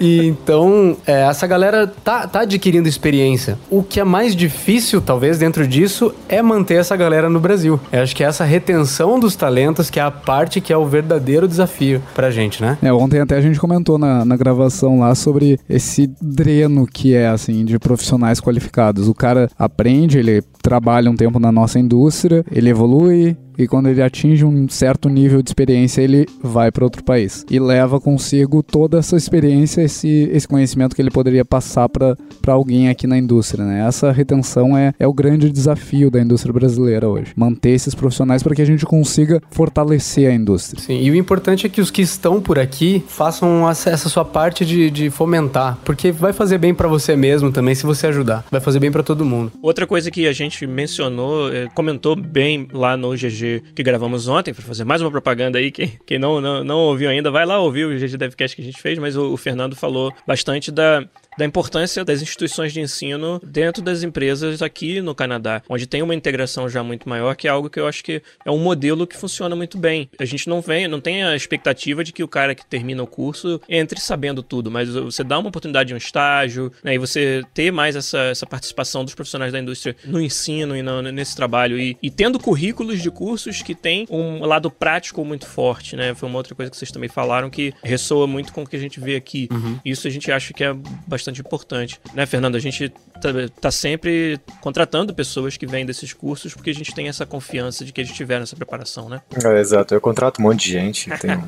Speaker 3: E então, é, essa galera tá, tá adquirindo experiência. O que é mais difícil, talvez, dentro disso, é manter essa galera no Brasil. Eu acho que essa retenção dos talentos, que é a parte que é o verdadeiro desafio pra gente, né?
Speaker 4: É, ontem até a gente comentou na, na gravação lá sobre esse dreno que é, assim, de profissionais qualificados. O cara aprende, ele trabalha um tempo na nossa indústria, ele evolui, e quando ele atinge um certo nível de experiência, ele vai para outro país e leva consigo toda essa experiência, esse, esse conhecimento que ele poderia passar para alguém aqui na indústria. Né? Essa retenção é, é o grande desafio da indústria brasileira hoje. Manter esses profissionais para que a gente consiga fortalecer a indústria.
Speaker 3: Sim, e o importante é que os que estão por aqui façam essa sua parte de, de fomentar, porque vai fazer bem para você mesmo também se você ajudar. Vai fazer bem para todo mundo.
Speaker 1: Outra coisa que a gente mencionou, eh, comentou bem lá no GG que gravamos ontem, para fazer mais uma propaganda aí. Quem, quem não, não, não ouviu ainda, vai lá ouvir o GG Devcast que a gente fez, mas o, o Fernando falou bastante da da importância das instituições de ensino dentro das empresas aqui no Canadá, onde tem uma integração já muito maior, que é algo que eu acho que é um modelo que funciona muito bem. A gente não vem, não tem a expectativa de que o cara que termina o curso entre sabendo tudo, mas você dá uma oportunidade de um estágio, né, e você ter mais essa, essa participação dos profissionais da indústria no ensino e no, nesse trabalho, e, e tendo currículos de cursos que tem um lado prático muito forte, né? Foi uma outra coisa que vocês também falaram que ressoa muito com o que a gente vê aqui.
Speaker 3: Uhum.
Speaker 1: Isso a gente acha que é bastante importante, né, Fernando? A gente tá, tá, sempre contratando pessoas que vêm desses cursos porque a gente tem essa confiança de que eles tiveram essa preparação, né?
Speaker 2: É, exato, eu contrato um monte de gente. Tenho...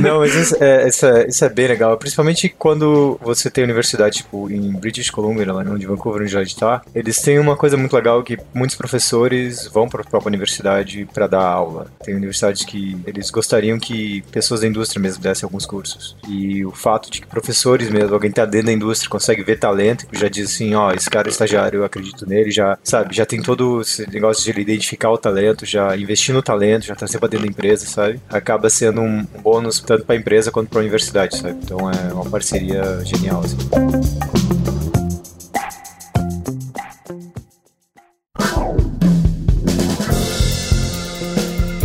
Speaker 2: Não, mas isso é, isso, é, isso é bem legal, principalmente quando você tem universidade, tipo, em British Columbia, lá onde Vancouver, onde a gente tá, eles têm uma coisa muito legal que muitos professores vão para a própria universidade para dar aula. Tem universidades que eles gostariam que pessoas da indústria mesmo dessem alguns cursos. E o fato de que professores mesmo, alguém tá dentro da indústria, consegue ver talento, já diz assim, ó, esse cara é estagiário, eu acredito nele, já, sabe, já tem todo esse negócio de ele identificar o talento, já investir no talento, já trazer pra dentro da empresa, sabe? Acaba sendo um bônus tanto pra empresa quanto pra universidade, sabe? Então é uma parceria genial, assim.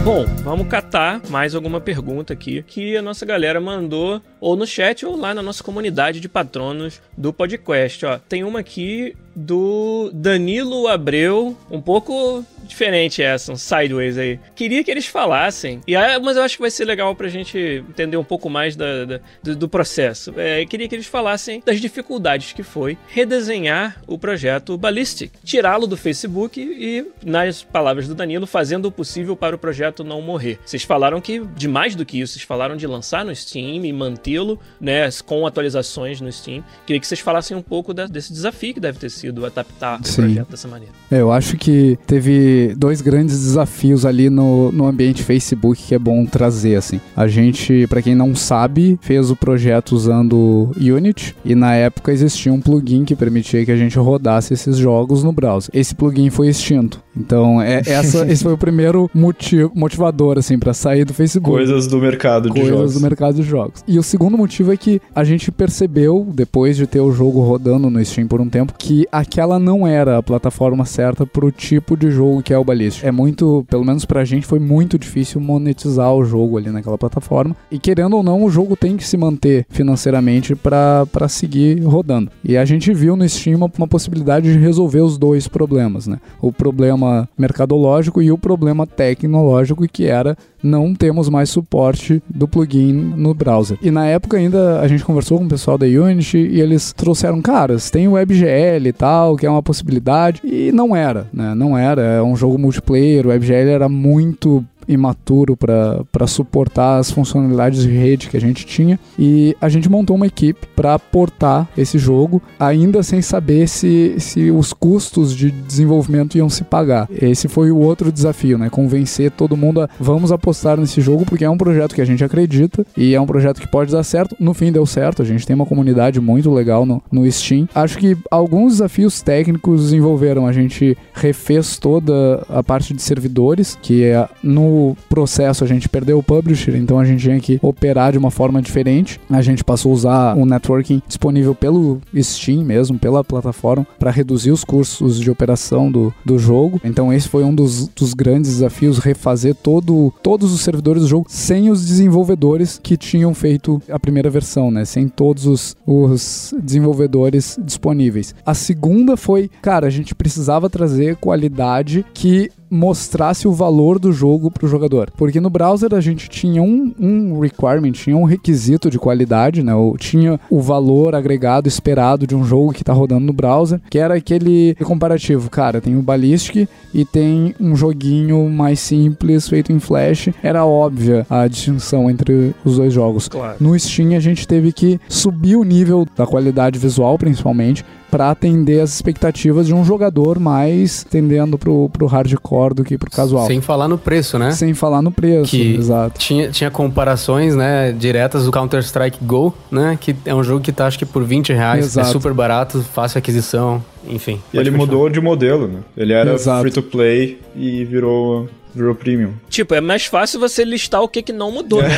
Speaker 1: Bom, vamos catar mais alguma pergunta aqui que a nossa galera mandou ou no chat ou lá na nossa comunidade de patronos do podcast. Ó, tem uma aqui do Danilo Abreu, um pouco diferente essa, um sideways aí. Queria que eles falassem, e mas eu acho que vai ser legal pra gente entender um pouco mais da, da do, do, processo. É, queria que eles falassem das dificuldades que foi redesenhar o projeto Ballistic, tirá-lo do Facebook e, nas palavras do Danilo, fazendo o possível para o projeto não morrer. Vocês falaram que, de mais do que isso, vocês falaram de lançar no Steam e mantê-lo, né, com atualizações no Steam. Queria que vocês falassem um pouco da, desse desafio que deve ter sido adaptar Sim. o projeto dessa maneira.
Speaker 4: É, eu acho que teve dois grandes desafios ali no, no ambiente Facebook que é bom trazer, assim. A gente, para quem não sabe, fez o projeto usando Unity e na época existia um plugin que permitia que a gente rodasse esses jogos no browser. Esse plugin foi extinto. Então, é, essa, esse foi o primeiro motivo, motivador, assim, para sair do Facebook.
Speaker 5: Coisas do mercado
Speaker 4: de Coisas
Speaker 5: jogos.
Speaker 4: Coisas do mercado de jogos. E o segundo motivo é que a gente percebeu, depois de ter o jogo rodando no Steam por um tempo, que aquela não era a plataforma certa pro tipo de jogo que é o Ballistic. É muito, pelo menos pra gente, foi muito difícil monetizar o jogo ali naquela plataforma. E querendo ou não, o jogo tem que se manter financeiramente para seguir rodando. E a gente viu no Steam uma, uma possibilidade de resolver os dois problemas, né? O problema mercadológico e o problema tecnológico, que era não temos mais suporte do plugin no browser. E na época ainda a gente conversou com o pessoal da Unity e eles trouxeram, caras, tem o WebGL e tal, que é uma possibilidade, e não era, né? Não era, é um jogo multiplayer, o WebGL era muito imaturo para suportar as funcionalidades de rede que a gente tinha e a gente montou uma equipe para portar esse jogo, ainda sem saber se, se os custos de desenvolvimento iam se pagar. Esse foi o outro desafio, né? Convencer todo mundo a vamos apostar nesse jogo porque é um projeto que a gente acredita e é um projeto que pode dar certo. No fim deu certo, a gente tem uma comunidade muito legal no, no Steam. Acho que alguns desafios técnicos envolveram a gente refez toda a parte de servidores, que é no processo a gente perdeu o publisher, então a gente tinha que operar de uma forma diferente. A gente passou a usar um networking disponível pelo Steam mesmo, pela plataforma, para reduzir os custos de operação do, do jogo. Então esse foi um dos, dos grandes desafios, refazer todo, todos os servidores do jogo sem os desenvolvedores que tinham feito a primeira versão, né? Sem todos os, os desenvolvedores disponíveis. A segunda foi, cara, a gente precisava trazer qualidade que mostrasse o valor do jogo para o jogador. Porque no browser a gente tinha um, um requirement, tinha um requisito de qualidade, né? Ou tinha o valor agregado esperado de um jogo que está rodando no browser, que era aquele comparativo. Cara, tem o Ballistic e tem um joguinho mais simples feito em Flash. Era óbvia a distinção entre os dois jogos.
Speaker 1: Claro.
Speaker 4: No Steam a gente teve que subir o nível da qualidade visual, principalmente, para atender as expectativas de um jogador mais tendendo pro, pro hardcore do que pro casual.
Speaker 3: Sem falar no preço, né?
Speaker 4: Sem falar no preço,
Speaker 3: que
Speaker 4: exato.
Speaker 3: Tinha, tinha comparações, né, diretas do Counter-Strike Go, né, que é um jogo que tá acho que por 20 reais, é exato. é super barato, fácil aquisição, enfim.
Speaker 5: E ele mudou de modelo, né? Ele era free to play e virou virou premium.
Speaker 1: Tipo, é mais fácil você listar o que que não mudou, né?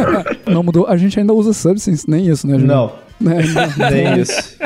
Speaker 4: não mudou. A gente ainda usa Substance, nem isso, né?
Speaker 5: Não.
Speaker 4: Né?
Speaker 5: Nem isso.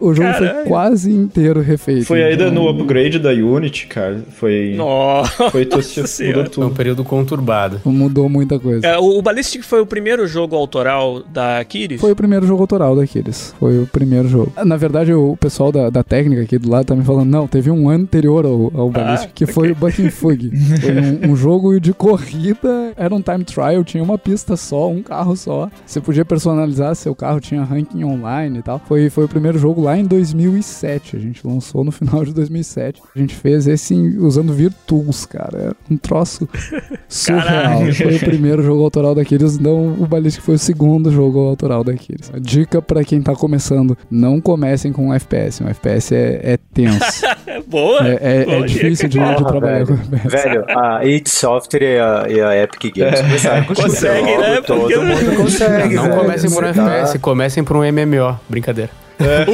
Speaker 4: O jogo Caralho. foi quase inteiro refeito.
Speaker 5: Foi ainda então... no upgrade da Unity, cara. Foi.
Speaker 1: Nossa.
Speaker 5: Foi mudou tudo.
Speaker 3: Foi um período conturbado.
Speaker 4: Mudou muita coisa.
Speaker 1: É, o, o Ballistic foi o primeiro jogo autoral da Aquiles?
Speaker 4: Foi o primeiro jogo autoral da Aquiles. Foi o primeiro jogo. Na verdade, o pessoal da, da técnica aqui do lado tá me falando: não, teve um anterior ao, ao Ballistic, ah, que okay. foi o Bucking Fug. foi um, um, jogo de corrida, era um time trial, tinha uma pista só, um carro só. Você podia personalizar seu carro, tinha ranking online e tal. Foi, foi o primeiro jogo lá em 2007. A gente lançou no final de 2007. A gente fez esse usando Virtuos, cara. Era um troço surreal. Foi o primeiro jogo autoral daqueles, então o Ballistic foi o segundo jogo autoral daqueles. Dica para quem tá começando: não comecem com um FPS. Um FPS é, é tenso.
Speaker 1: boa!
Speaker 4: É, é, é difícil de, de trabalhar
Speaker 2: velho. com FPS. Velho, a id Software e a, e a Epic Games
Speaker 1: é. conseguem, né?
Speaker 2: Todo mundo consegue.
Speaker 3: Não, não comecem por um FPS, comecem por um MMO. Brincadeira. É.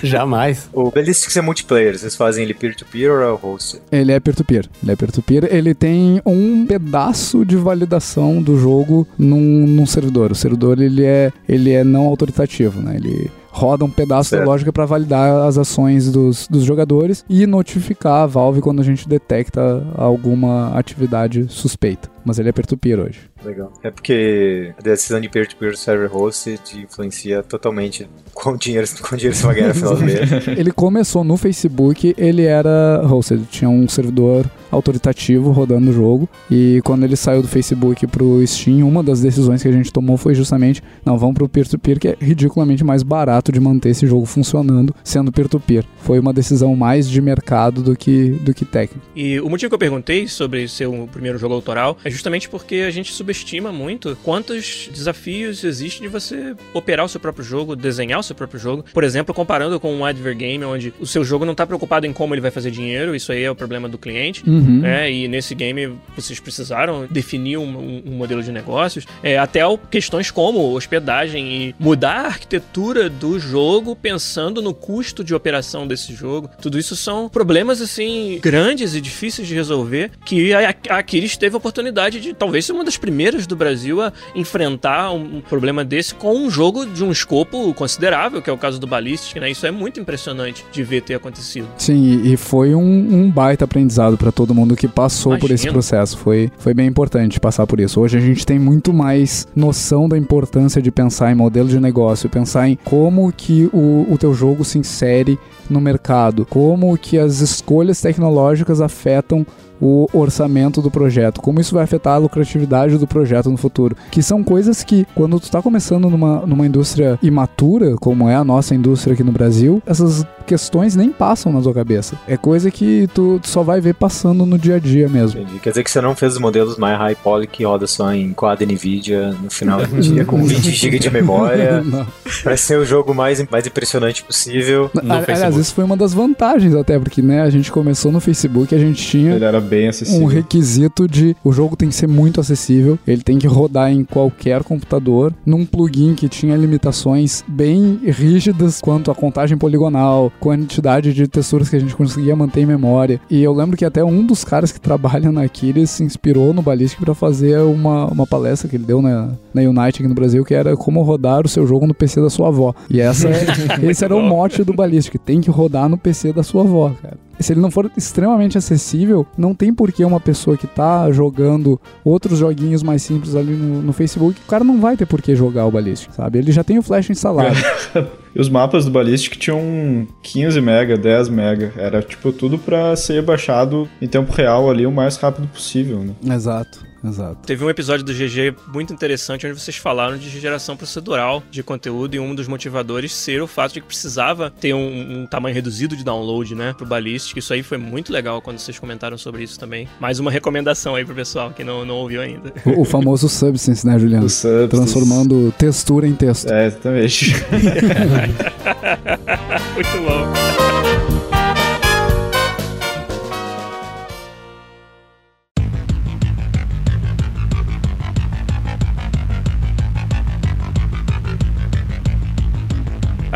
Speaker 3: Jamais.
Speaker 2: O Ballistics é multiplayer, vocês fazem ele peer-to-peer -peer ou é host?
Speaker 4: Ele é peer-to-peer. -peer. Ele é peer-to-peer. -peer. Ele tem um pedaço de validação do jogo num, num servidor. O servidor ele é, ele é não autoritativo, né? Ele roda um pedaço certo. da lógica para validar as ações dos, dos jogadores e notificar a Valve quando a gente detecta alguma atividade suspeita. Mas ele é peer-to-peer hoje.
Speaker 2: Legal. É porque a decisão de peer-to-peer server hosted influencia totalmente com dinheiro, com dinheiro você vai ganhar no final do mês.
Speaker 4: Ele começou no Facebook, ele era hosted, tinha um servidor autoritativo rodando o jogo. E quando ele saiu do Facebook pro Steam, uma das decisões que a gente tomou foi justamente, não, vamos pro peer-to-peer, que é ridiculamente mais barato de manter esse jogo funcionando sendo peer-to-peer. Foi uma decisão mais de mercado do que, do que técnico.
Speaker 1: E o motivo que eu perguntei sobre ser o primeiro jogo autoral é justamente porque a gente subestima muito quantos desafios existem de você operar o seu próprio jogo, desenhar o seu próprio jogo. Por exemplo, comparando com um adver game, onde o seu jogo não está preocupado em como ele vai fazer dinheiro, isso aí é o problema do cliente.
Speaker 4: Uhum.
Speaker 1: Né? E nesse game vocês precisaram definir um, um- modelo de negócios, é, até questões como hospedagem e mudar a arquitetura do jogo pensando no custo de operação desse jogo. Tudo isso são problemas assim grandes e difíceis de resolver que a, a Aquiles teve a oportunidade de talvez ser uma das primeiras do Brasil a enfrentar um, um problema desse com um jogo de um escopo considerável, que é o caso do Ballistic, né? Isso é muito impressionante de ver ter acontecido.
Speaker 4: Sim, e foi um, um baita aprendizado pra todo mundo que passou por esse processo. Foi, foi bem importante passar por isso. Hoje a gente tem muito mais noção da importância de pensar em modelo de negócio, pensar em como que o, o teu jogo se insere no mercado, como que as escolhas tecnológicas afetam o orçamento do projeto, como isso vai afetar a lucratividade do projeto no futuro. Que são coisas que, quando tu tá começando numa, numa indústria imatura, como é a nossa indústria aqui no Brasil, essas questões nem passam na tua cabeça. É coisa que tu, tu só vai ver passando no dia a dia mesmo.
Speaker 2: Entendi. Quer dizer que você não fez os modelos mais high poly que roda só em quad NVIDIA no final do dia com 20 GB de memória pra ser o jogo mais, mais impressionante possível.
Speaker 1: No
Speaker 4: A- Aliás,
Speaker 1: Facebook.
Speaker 4: isso foi uma das vantagens até, porque né, a gente começou no Facebook, a gente tinha
Speaker 5: Ele era bem acessível.
Speaker 4: um requisito de o jogo tem que ser muito acessível, ele tem que rodar em qualquer computador, num plugin que tinha limitações bem rígidas quanto à contagem poligonal, quantidade de texturas que a gente conseguia manter em memória. E eu lembro que até um dos caras que trabalha na Aquiles se inspirou no Ballistic para fazer uma, uma palestra que ele deu na, na Unite aqui no Brasil, que era como rodar o seu jogo no PC da sua avó. E essa esse era o mote do Ballistic, tem que rodar no PC da sua avó, cara. Se ele não for extremamente acessível, não tem por que uma pessoa que tá jogando outros joguinhos mais simples ali no, no Facebook, o cara não vai ter por que jogar o Ballistic, sabe? Ele já tem o Flash instalado.
Speaker 5: E os mapas do Ballistic tinham 15 mega, 10 mega. Era tipo tudo pra ser baixado em tempo real ali o mais rápido possível, né?
Speaker 4: exato, exato.
Speaker 1: Teve um episódio do GG muito interessante onde vocês falaram de geração procedural de conteúdo e um dos motivadores ser o fato de que precisava ter um, um tamanho reduzido de download, né, pro Ballistic. Isso aí foi muito legal quando vocês comentaram sobre isso também. Mais uma recomendação aí pro pessoal que não, não ouviu ainda.
Speaker 4: O, o famoso Substance, né, Juliano?
Speaker 5: Os subs,
Speaker 4: Transformando textura em texto.
Speaker 5: É, exatamente.
Speaker 1: muito bom.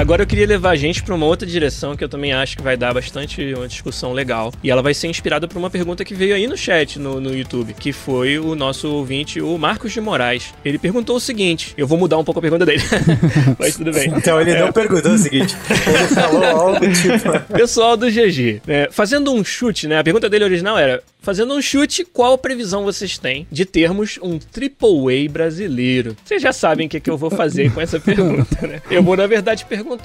Speaker 1: Agora eu queria levar a gente para uma outra direção que eu também acho que vai dar bastante uma discussão legal. E ela vai ser inspirada por uma pergunta que veio aí no chat no, no YouTube, que foi o nosso ouvinte, o Marcos de Moraes. Ele perguntou o seguinte: eu vou mudar um pouco a pergunta dele, mas tudo bem.
Speaker 2: Então ele não perguntou o seguinte, ele falou algo tipo.
Speaker 1: Pessoal do GG, né, fazendo um chute, né? A pergunta dele original era: fazendo um chute, qual previsão vocês têm de termos um AAA brasileiro? Vocês já sabem o que, que eu vou fazer com essa pergunta, né? Eu vou, na verdade, perguntar: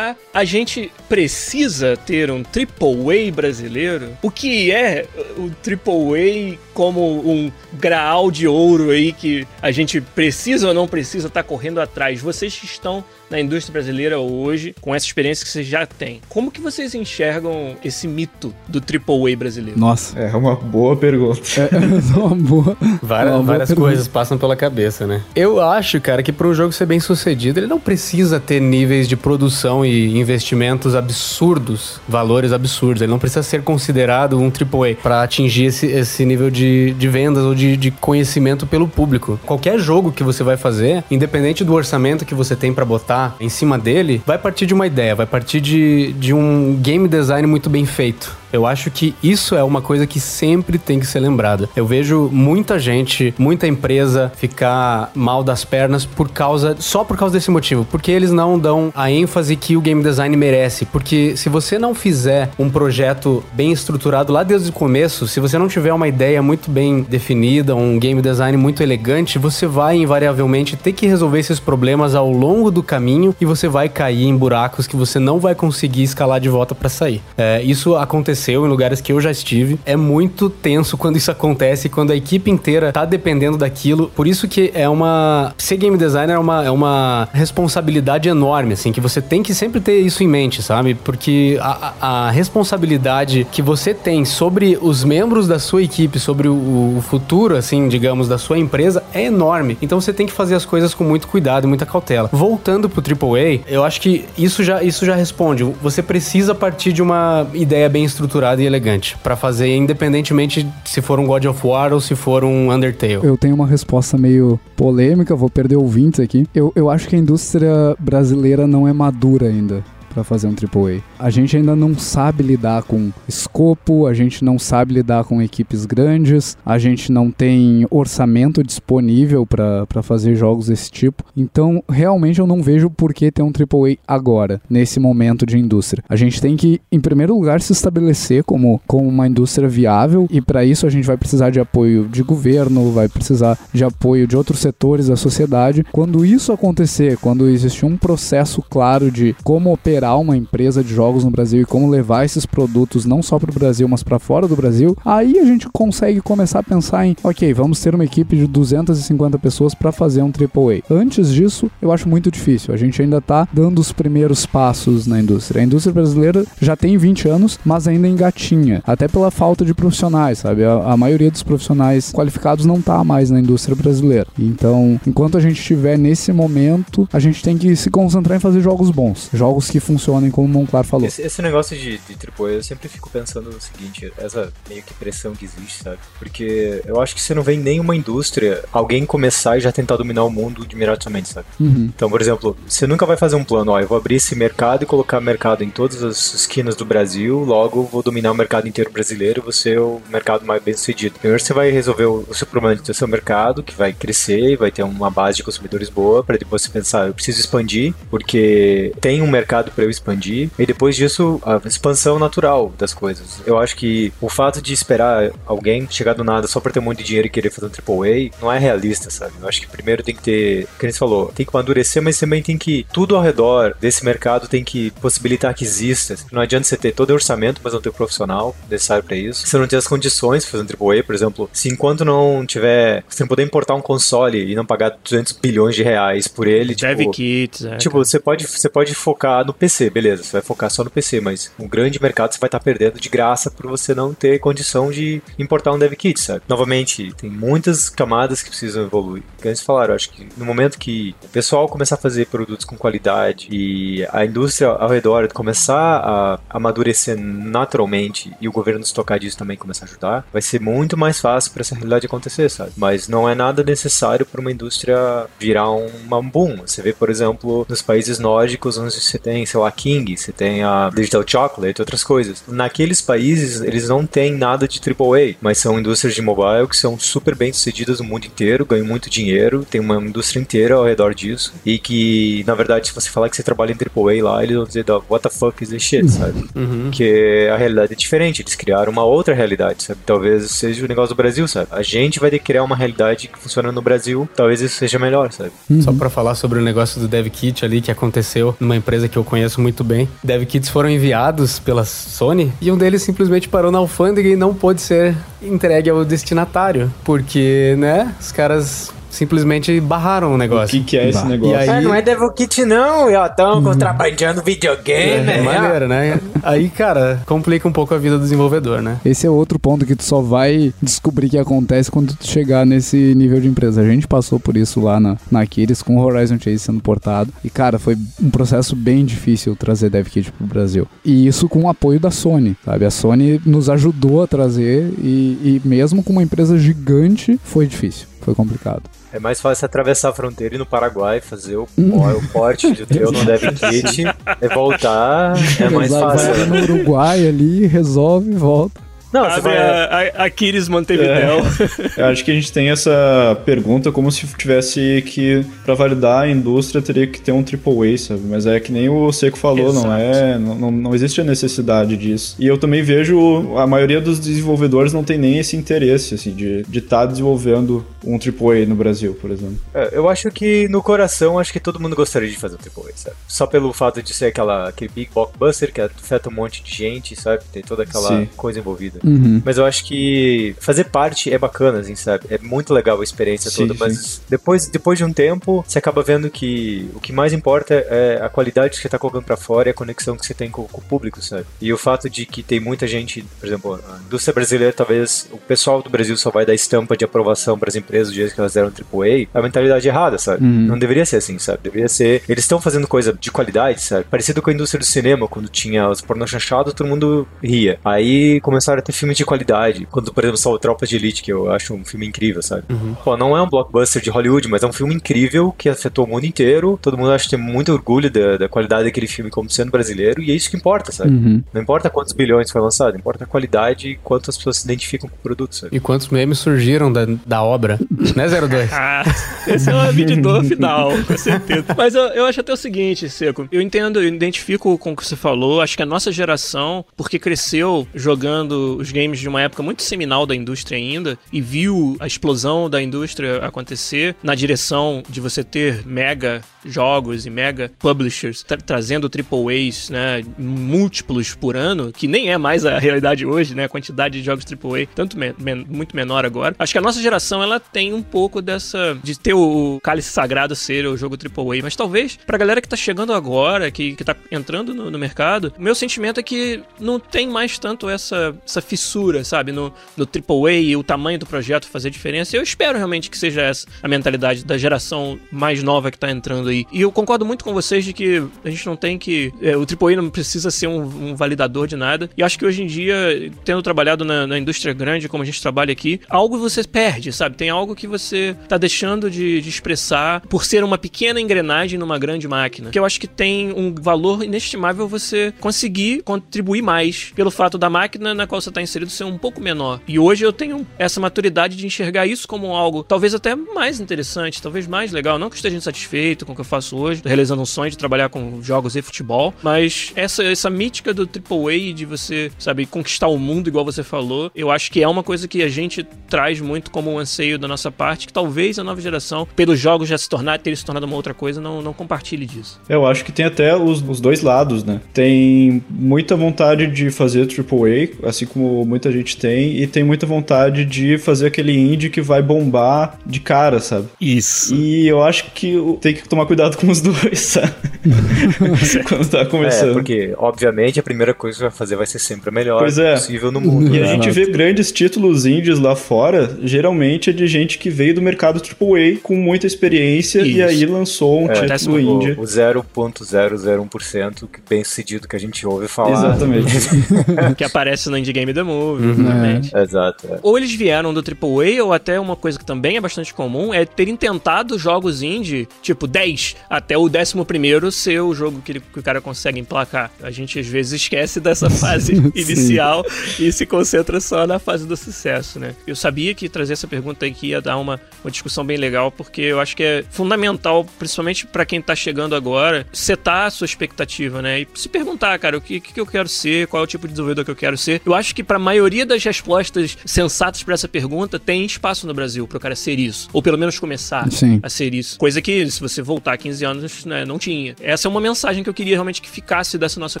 Speaker 1: a gente precisa ter um AAA brasileiro? O que é o AAA como um graal de ouro aí que a gente precisa ou não precisa estar correndo atrás? Vocês que estão na indústria brasileira hoje, com essa experiência que vocês já têm, como que vocês enxergam esse mito do AAA brasileiro?
Speaker 4: Nossa.
Speaker 5: É uma boa pergunta.
Speaker 4: É uma boa.
Speaker 3: Várias,
Speaker 4: uma boa
Speaker 3: várias
Speaker 4: pergunta.
Speaker 3: coisas passam pela cabeça, né? Eu acho, cara, que para um jogo ser bem sucedido, ele não precisa ter níveis de produção e investimentos absurdos, valores absurdos. Ele não precisa ser considerado um AAA para atingir esse, esse nível de, de vendas ou de, de conhecimento pelo público. Qualquer jogo que você vai fazer, independente do orçamento que você tem para botar em cima dele, vai partir de uma ideia, vai partir de, de um game design muito bem feito. Eu acho que isso é uma coisa que sempre tem que ser lembrada. Eu vejo muita gente, muita empresa ficar mal das pernas por causa só por causa desse motivo, porque eles não dão a ênfase que o game design merece, porque se você não fizer um projeto bem estruturado lá desde o começo, se você não tiver uma ideia muito bem definida, um game design muito elegante, você vai invariavelmente ter que resolver esses problemas ao longo do caminho e você vai cair em buracos que você não vai conseguir escalar de volta para sair. É, isso aconteceu em lugares que eu já estive. É muito tenso quando isso acontece, quando a equipe inteira tá dependendo daquilo. Por isso que é uma. Ser game designer é uma, é uma responsabilidade enorme, assim, que você tem que sempre ter isso em mente, sabe? Porque a, a responsabilidade que você tem sobre os membros da sua equipe, sobre o, o futuro, assim, digamos, da sua empresa é enorme. Então você tem que fazer as coisas com muito cuidado e muita cautela. Voltando pro AAA, eu acho que isso já, isso já responde. Você precisa partir de uma ideia bem estruturada e elegante para fazer, independentemente se for um God of War ou se for um Undertale.
Speaker 4: Eu tenho uma resposta meio polêmica, vou perder ouvintes aqui. Eu, eu acho que a indústria brasileira não é madura ainda para fazer um AAA. A gente ainda não sabe lidar com escopo, a gente não sabe lidar com equipes grandes, a gente não tem orçamento disponível para fazer jogos desse tipo. Então, realmente eu não vejo por que ter um AAA agora, nesse momento de indústria. A gente tem que, em primeiro lugar, se estabelecer como, como uma indústria viável e para isso a gente vai precisar de apoio de governo, vai precisar de apoio de outros setores da sociedade. Quando isso acontecer, quando existir um processo claro de como operar operar uma empresa de jogos no Brasil e como levar esses produtos não só para o Brasil, mas para fora do Brasil, aí a gente consegue começar a pensar em, ok, vamos ter uma equipe de 250 pessoas para fazer um AAA. Antes disso, eu acho muito difícil. A gente ainda está dando os primeiros passos na indústria. A indústria brasileira já tem 20 anos, mas ainda engatinha, até pela falta de profissionais, sabe? A, a maioria dos profissionais qualificados não está mais na indústria brasileira. Então, enquanto a gente estiver nesse momento, a gente tem que se concentrar em fazer jogos bons, jogos que funcionam funcionem, como o Monclar falou.
Speaker 2: Esse, esse negócio de, de AAA, eu sempre fico pensando no seguinte, essa meio que pressão que existe, sabe? Porque eu acho que você não vê em nenhuma indústria alguém começar e já tentar dominar o mundo imediatamente, sabe?
Speaker 4: Uhum.
Speaker 2: Então, por exemplo, você nunca vai fazer um plano, ó, eu vou abrir esse mercado e colocar mercado em todas as esquinas do Brasil, logo vou dominar o mercado inteiro brasileiro, vou ser o mercado mais bem sucedido. Primeiro você vai resolver o, o seu problema do seu mercado, que vai crescer, vai ter uma base de consumidores boa, para depois você pensar, eu preciso expandir, porque tem um mercado para eu expandir, e depois disso, a expansão natural das coisas. Eu acho que o fato de esperar alguém chegar do nada só pra ter um monte de dinheiro e querer fazer um AAA não é realista, sabe? Eu acho que primeiro tem que ter, como você falou, tem que amadurecer, mas também tem que, tudo ao redor desse mercado tem que possibilitar que exista. Não adianta você ter todo o orçamento, mas não ter o profissional necessário para isso. Você não ter as condições fazer um AAA, por exemplo, se enquanto não tiver, você não puder importar um console e não pagar 200 bilhões de reais por ele,
Speaker 1: Dev
Speaker 2: tipo,
Speaker 1: kits, é,
Speaker 2: Tipo, você pode, você pode focar no PC, beleza, você vai focar só no PC, mas um grande mercado você vai estar perdendo de graça por você não ter condição de importar um dev kit, sabe? Novamente, tem muitas camadas que precisam evoluir. Eles falaram, acho que no momento que o pessoal começar a fazer produtos com qualidade e a indústria ao redor começar a amadurecer naturalmente e o governo se tocar disso também começar a ajudar, vai ser muito mais fácil para essa realidade acontecer, sabe? Mas não é nada necessário para uma indústria virar um, boom. Você vê, por exemplo, nos países nórdicos onde você tem, sei lá, King, você tem a Digital Chocolate, outras coisas. Naqueles países, eles não têm nada de AAA, mas são indústrias de mobile que são super bem sucedidas no mundo inteiro, ganham muito dinheiro, tem uma indústria inteira ao redor disso, e que, na verdade, se você falar que você trabalha em AAA lá, eles vão dizer, what the fuck is this shit, sabe?
Speaker 3: Uhum.
Speaker 2: Porque a realidade é diferente, eles criaram uma outra realidade, sabe? Talvez seja o negócio do Brasil, sabe? A gente vai ter que criar uma realidade que funciona no Brasil, talvez isso seja melhor, sabe?
Speaker 3: Só pra falar sobre o negócio do Dev Kit ali que aconteceu numa empresa que eu conheço muito bem. Dev Kits foram enviados pela Sony e um deles simplesmente parou na alfândega e não pôde ser entregue ao destinatário, porque, né, os caras simplesmente barraram o
Speaker 5: O
Speaker 3: negócio.
Speaker 5: que, que é esse
Speaker 4: Bah.
Speaker 5: negócio?
Speaker 3: E aí-
Speaker 2: Ah, não é Devil Kit não, ó, tão contrabandeando videogame,
Speaker 3: É,
Speaker 2: né?
Speaker 3: maneiro, né? Aí, cara, complica um pouco a vida do desenvolvedor, né?
Speaker 4: Esse é outro ponto que tu só vai descobrir que acontece quando tu chegar nesse nível de empresa. A gente passou por isso lá na, na Aquiles com o Horizon Chase sendo portado. E, cara, foi um processo bem difícil trazer DevKit pro Brasil. E isso com o apoio da Sony, sabe? A Sony nos ajudou a trazer e, e mesmo com uma empresa gigante, foi difícil. foi complicado.
Speaker 2: É mais fácil atravessar a fronteira e ir no Paraguai fazer o, o porte do teu no Dev Kit, é voltar, é mais
Speaker 4: Exato,
Speaker 2: fácil.
Speaker 4: Vai no Uruguai ali, resolve e volta.
Speaker 2: Não, você
Speaker 1: Abre
Speaker 2: vai...
Speaker 1: a, a Aquiles Montevideo.
Speaker 5: Eu acho que a gente tem essa pergunta como se tivesse que, pra validar a indústria, teria que ter um AAA, sabe? Mas é que nem o Seco falou, não é. Não, não, não existe a necessidade disso. E eu também vejo a maioria dos desenvolvedores não tem nem esse interesse, assim, de estar de tá desenvolvendo um AAA no Brasil, por exemplo.
Speaker 2: É, eu acho que no coração, acho que todo mundo gostaria de fazer um AAA, sabe? Só pelo fato de ser aquela, aquele big blockbuster que afeta um monte de gente, sabe? Tem toda aquela
Speaker 5: Sim.
Speaker 2: coisa envolvida.
Speaker 4: Uhum.
Speaker 2: Mas eu acho que fazer parte é bacana, assim, sabe? É muito legal a experiência
Speaker 5: Sim,
Speaker 2: toda, mas depois, depois de um tempo, você acaba vendo que o que mais importa é a qualidade que você tá colocando pra fora e a conexão que você tem com, com o público, sabe? E o fato de que tem muita gente, por exemplo, a indústria brasileira, talvez o pessoal do Brasil só vai dar estampa de aprovação para as empresas do jeito que elas deram AAA, é a mentalidade errada, sabe?
Speaker 4: Uhum.
Speaker 2: Não deveria ser assim, sabe? Deveria ser. Eles estão fazendo coisa de qualidade, sabe? Parecido com a indústria do cinema, quando tinha os pornô chanchados, todo mundo ria. Aí começaram a ter filmes de qualidade. Quando, por exemplo, só o Tropas de Elite, que eu acho um filme incrível, sabe? Pô, não é um blockbuster de Hollywood, mas é um filme incrível que afetou o mundo inteiro. Todo mundo acha que tem muito orgulho da, da qualidade daquele filme como sendo brasileiro, e é isso que importa, sabe?
Speaker 4: Uhum.
Speaker 2: Não importa quantos bilhões foi lançado, importa a qualidade e quanto as pessoas se identificam com o produto, sabe?
Speaker 3: E quantos memes surgiram da, da obra? né, 02?
Speaker 1: Ah, esse é uma medidor final, com certeza. Mas eu, eu acho até o seguinte, Seco. Eu entendo, eu identifico com o que você falou. Acho que a nossa geração, porque cresceu jogando os games de uma época muito seminal da indústria ainda, e viu a explosão da indústria acontecer na direção de você ter mega jogos e mega publishers tra trazendo AAAs, né, múltiplos por ano, que nem é mais a realidade hoje, né, a quantidade de jogos AAA, tanto men men muito menor agora. Acho que a nossa geração, ela tem um pouco dessa, de ter o cálice sagrado ser o jogo AAA, mas talvez pra galera que tá chegando agora, que, que tá entrando no, no mercado, meu sentimento é que não tem mais tanto essa, essa fissura, sabe, no, no AAA e o tamanho do projeto fazer diferença. Eu espero realmente que seja essa a mentalidade da geração mais nova que tá entrando aí. E eu concordo muito com vocês de que a gente não tem que. É, o AAA não precisa ser um, um, validador de nada. E acho que hoje em dia, tendo trabalhado na, na, indústria grande, como a gente trabalha aqui, algo você perde, sabe? Tem algo que você tá deixando de, de expressar por ser uma pequena engrenagem numa grande máquina. Que eu acho que tem um valor inestimável você conseguir contribuir mais pelo fato da máquina na qual você está inserido ser um pouco menor. E hoje eu tenho essa maturidade de enxergar isso como algo talvez até mais interessante, talvez mais legal. Não que eu esteja insatisfeito com o que eu faço hoje, realizando um sonho de trabalhar com jogos e futebol, mas essa, essa mítica do AAA de você, sabe, conquistar o mundo, igual você falou, eu acho que é uma coisa que a gente traz muito como um anseio da nossa parte, que talvez a nova geração, pelos jogos já se tornar, ter se tornado uma outra coisa, não, não compartilhe disso.
Speaker 5: Eu acho que tem até os, os dois lados, né? Tem muita vontade de fazer AAA, assim como muita gente tem, e tem muita vontade de fazer aquele indie que vai bombar de cara, sabe?
Speaker 1: Isso.
Speaker 5: E eu acho que tem que tomar cuidado com os dois, sabe? Quando tá começando.
Speaker 2: É, porque, obviamente, a primeira coisa que vai fazer vai ser sempre a melhor
Speaker 5: pois é.
Speaker 2: possível no mundo.
Speaker 5: E
Speaker 2: né?
Speaker 5: a gente vê grandes títulos indies lá fora, geralmente é de gente que veio do mercado AAA com muita experiência
Speaker 1: Isso.
Speaker 5: e aí lançou um
Speaker 2: É,
Speaker 5: título
Speaker 2: o,
Speaker 5: indie.
Speaker 2: o 0.001% que bem sucedido que a gente ouve falar.
Speaker 5: Exatamente.
Speaker 1: que aparece no Indie Game The Movie,
Speaker 4: Uhum.
Speaker 1: exatamente.
Speaker 2: Exato. é.
Speaker 1: Ou eles vieram do AAA, ou até uma coisa que também é bastante comum, é terem tentado jogos indie, tipo 10, até o 11 ser o jogo que, ele- que o cara consegue emplacar. A gente às vezes esquece dessa fase inicial e se concentra só na fase do sucesso, né? Eu sabia que trazer essa pergunta aqui ia dar uma, uma discussão bem legal, porque eu acho que é fundamental, principalmente pra quem tá chegando agora, setar a sua expectativa, né? E se perguntar, cara, o que, que eu quero ser, qual é o tipo de desenvolvedor que eu quero ser. Eu acho que pra maioria das respostas sensatas pra essa pergunta, tem espaço no Brasil pro cara ser isso. Ou pelo menos começar
Speaker 4: Sim.
Speaker 1: a ser isso. Coisa que, se você voltar 15 anos, né, não tinha. Essa é uma mensagem que eu queria realmente que ficasse dessa nossa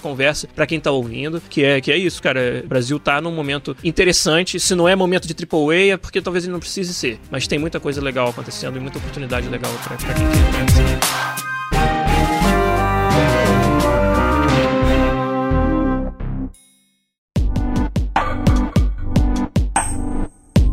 Speaker 1: conversa pra quem tá ouvindo, que é, que é isso, cara. O Brasil tá num momento interessante. Se não é momento de AAA, é porque talvez ele não precise ser. Mas tem muita coisa legal acontecendo e muita oportunidade legal pra quem quer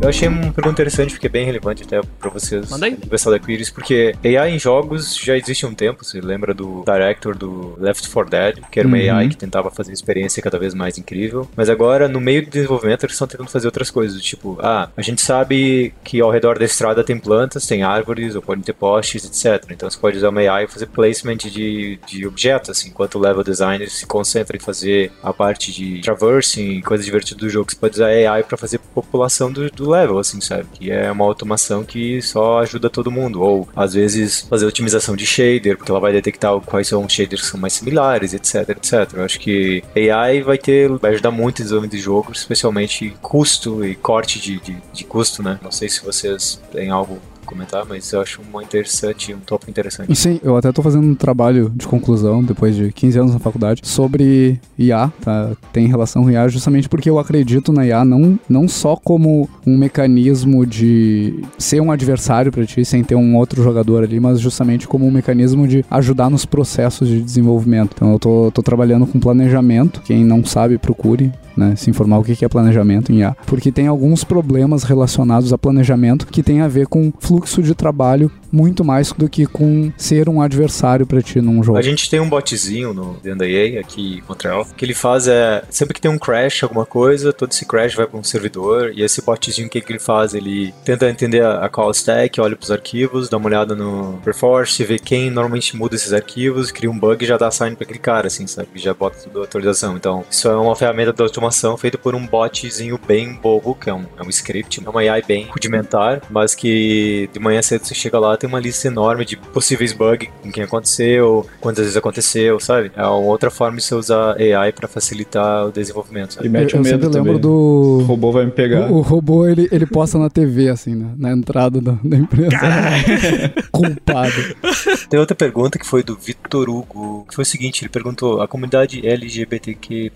Speaker 2: Eu achei uma pergunta interessante, porque é bem relevante até pra vocês,
Speaker 1: Manda aí.
Speaker 2: do pessoal da Quiris, porque AI em jogos já existe há um tempo. Você lembra do director do Left 4 Dead, que era uma
Speaker 4: Uhum.
Speaker 2: AI que tentava fazer experiência cada vez mais incrível. Mas agora, no meio do desenvolvimento, eles estão tentando fazer outras coisas, tipo, ah, a gente sabe que ao redor da estrada tem plantas, tem árvores, ou podem ter postes, etc. Então você pode usar uma AI e fazer placement de, de objetos, assim, enquanto o level designer se concentra em fazer a parte de traversing, coisa divertida do jogo. Você pode usar AI para fazer população do, do level, assim, sabe? Que é uma automação que só ajuda todo mundo. Ou, às vezes, fazer otimização de shader, porque ela vai detectar quais são os shaders que são mais similares, etc, etc. Eu acho que AI vai ter, vai ajudar muito o desenvolvimento de jogos, especialmente custo e corte de, de, de custo, né? Não sei se vocês têm algo comentar, mas eu acho uma interessante, um tópico interessante.
Speaker 4: Sim, eu até tô fazendo um trabalho de conclusão, depois de 15 anos na faculdade, sobre IA, tá? Tem relação com IA justamente porque eu acredito na IA não, não só como um mecanismo de ser um adversário pra ti, sem ter um outro jogador ali, mas justamente como um mecanismo de ajudar nos processos de desenvolvimento. Então eu tô, tô trabalhando com planejamento, quem não sabe, procure. Né, se informar o que é planejamento em IA, porque tem alguns problemas relacionados a planejamento que tem a ver com fluxo de trabalho muito mais do que com ser um adversário pra ti num jogo.
Speaker 2: A gente tem um botzinho no dentro da EA, aqui em Montreal, que ele faz é, sempre que tem um crash, alguma coisa, todo esse crash vai para um servidor, e esse botzinho, o que, que ele faz? Ele tenta entender a, call stack, olha pros arquivos, dá uma olhada no perforce, vê quem normalmente muda esses arquivos, cria um bug e já dá sign pra aquele cara, assim, sabe? Já bota tudo a atualização. Então, isso é uma ferramenta de automação feita por um botzinho bem bobo, que é um, é um script, é uma AI bem rudimentar, mas que de manhã cedo você chega lá, tem uma lista enorme de possíveis bugs, com quem aconteceu, quantas vezes aconteceu, sabe? É uma outra forma de você usar AI pra facilitar o desenvolvimento,
Speaker 5: E
Speaker 2: sabe?
Speaker 5: mete
Speaker 4: eu
Speaker 5: o
Speaker 4: eu
Speaker 5: medo
Speaker 4: sempre lembro
Speaker 5: também.
Speaker 4: do.
Speaker 5: O robô vai me pegar.
Speaker 4: O, o robô, ele, ele posta na TV, assim, né? na entrada da, da empresa. Culpado.
Speaker 2: Tem outra pergunta que foi do Vitor Hugo, que foi o seguinte, ele perguntou, a comunidade LGBTQ+,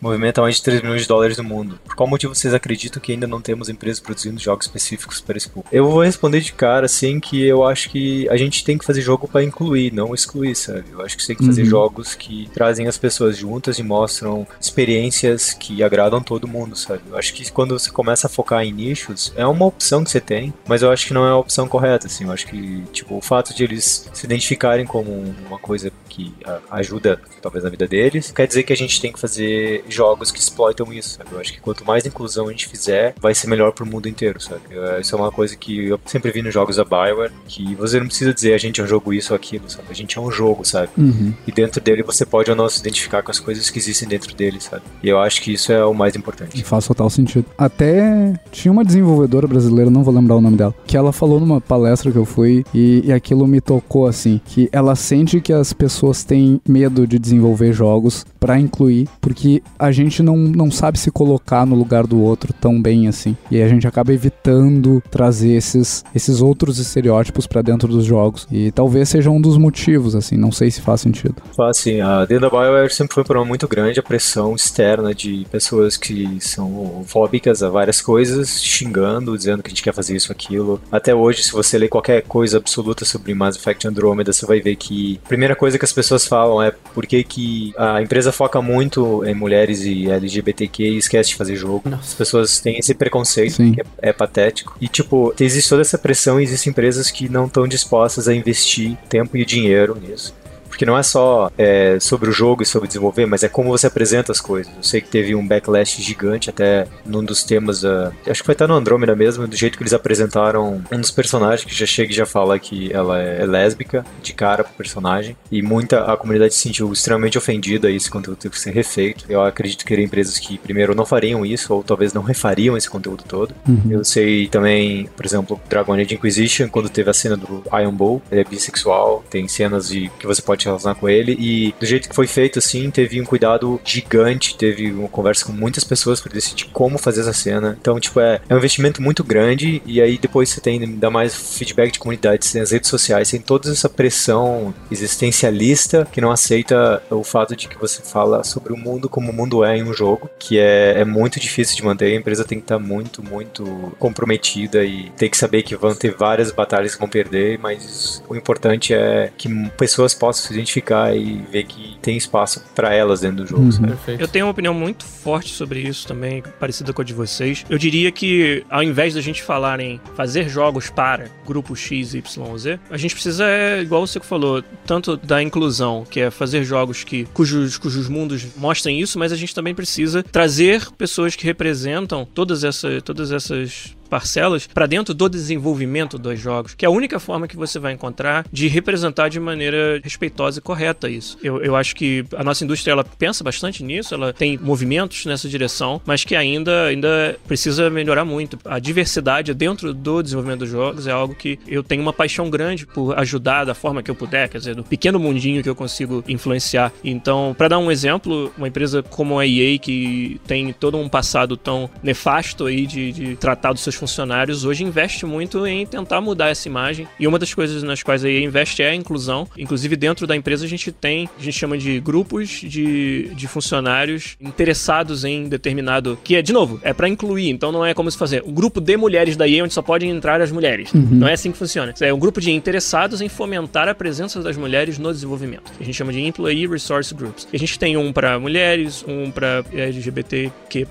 Speaker 2: movimenta mais de 3 milhões de dólares no mundo. Por qual motivo vocês acreditam que ainda não temos empresas produzindo jogos específicos para esse público? Eu vou responder de cara, assim, que eu acho que a gente tem que fazer jogo para incluir, não excluir, sabe? Eu acho que você tem que fazer
Speaker 4: Uhum.
Speaker 2: jogos que trazem as pessoas juntas e mostram experiências que agradam todo mundo, sabe? Eu acho que quando você começa a focar em nichos, é uma opção que você tem, mas eu acho que não é a opção correta, assim. Eu acho que, tipo, o fato de eles se identificarem como uma coisa que ajuda, talvez, na vida deles, quer dizer que a gente tem que fazer jogos que exploitam isso, sabe? Eu acho que quanto mais inclusão a gente fizer, vai ser melhor pro mundo inteiro, sabe? Eh, Isso é uma coisa que eu sempre vi nos jogos da Bioware, que você não precisa dizer a gente é um jogo isso ou aquilo, sabe? A gente é um jogo, sabe?
Speaker 4: Uhum.
Speaker 2: E dentro dele você pode ou não se identificar com as coisas que existem dentro dele, sabe? E eu acho que isso é o mais importante.
Speaker 4: Faz total sentido. Até tinha uma desenvolvedora brasileira, não vou lembrar o nome dela, que ela falou numa palestra que eu fui e, e aquilo me tocou assim, que ela sente que as pessoas têm medo de desenvolver jogos pra incluir, porque a gente não, não sabe se colocar no lugar do outro tão bem assim. E a gente acaba evitando trazer esses, esses outros estereótipos pra dentro dos jogos. E talvez seja um dos motivos, assim, não sei se faz sentido.
Speaker 2: Fala assim, a dentro da BioWare sempre foi um problema muito grande a pressão externa de pessoas que são fóbicas a várias coisas, xingando, dizendo que a gente quer fazer isso, aquilo. Até hoje, se você ler qualquer coisa absoluta sobre Mass Effect Andromeda, você vai ver que a primeira coisa que as pessoas falam é por que que a empresa foca muito em mulheres e LGBTQ e esquece de fazer jogo. As pessoas têm esse preconceito,
Speaker 4: Sim.
Speaker 2: que é, é patético. E, tipo, existe toda essa pressão e existem empresas que não estão dispostas a investir tempo e dinheiro nisso. Porque não é só é, sobre o jogo e sobre desenvolver, mas é como você apresenta as coisas. Eu sei que teve um backlash gigante até num dos temas da. Acho que foi até no Andrômeda mesmo, do jeito que eles apresentaram um dos personagens que já chega e já fala que ela é lésbica, de cara pro personagem. E muita a comunidade se sentiu extremamente ofendida e esse conteúdo teve que ser refeito. Eu acredito que eram empresas que, primeiro, não fariam isso, ou talvez não refariam esse conteúdo todo. Eu sei também, por exemplo, Dragon Age Inquisition, quando teve a cena do Iron Bull, ele é bissexual, tem cenas de que você pode relacionar com ele, e do jeito que foi feito, assim, teve um cuidado gigante, teve uma conversa com muitas pessoas para decidir como fazer essa cena. Então, tipo, é, é um investimento muito grande, e aí depois você tem ainda mais feedback de comunidade, tem as redes sociais, tem toda essa pressão existencialista que não aceita o fato de que você fala sobre o mundo como o mundo é em um jogo, que é, é muito difícil de manter. A empresa tem que estar muito, muito comprometida e tem que saber que vão ter várias batalhas que vão perder, mas o importante é que pessoas possam se identificar e ver que tem espaço para elas dentro do jogo,
Speaker 4: Uhum.
Speaker 1: Eu tenho uma opinião muito forte sobre isso também, parecida com a de vocês. Eu diria que, ao invés da gente falar em fazer jogos para grupo X, Y ou Z, a gente precisa, é, igual você que falou, tanto da inclusão, que é fazer jogos que, cujos, cujos mundos mostrem isso, mas a gente também precisa trazer pessoas que representam todas, essa, todas essas parcelas para dentro do desenvolvimento dos jogos, que é a única forma que você vai encontrar de representar de maneira respeitosa e correta isso. Eu, eu acho que a nossa indústria ela pensa bastante nisso, ela tem movimentos nessa direção, mas que ainda, ainda precisa melhorar muito. A diversidade dentro do desenvolvimento dos jogos é algo que eu tenho uma paixão grande por ajudar da forma que eu puder, quer dizer, do pequeno mundinho que eu consigo influenciar. Então, para dar um exemplo, uma empresa como a EA, que tem todo um passado tão nefasto aí de, de tratar dos seus funcionários, hoje investe muito em tentar mudar essa imagem. E uma das coisas nas quais a EA investe é a inclusão. Inclusive, dentro da empresa, a gente tem, a gente chama de grupos de, de funcionários interessados em determinado. Que é, de novo, é para incluir. Então, não é como se fazer um grupo de mulheres da EA onde só podem entrar as mulheres. Não é assim que funciona. É um grupo de interessados em fomentar a presença das mulheres no desenvolvimento. A gente chama de Employee Resource Groups. A gente tem um para mulheres, um para LGBTQ+,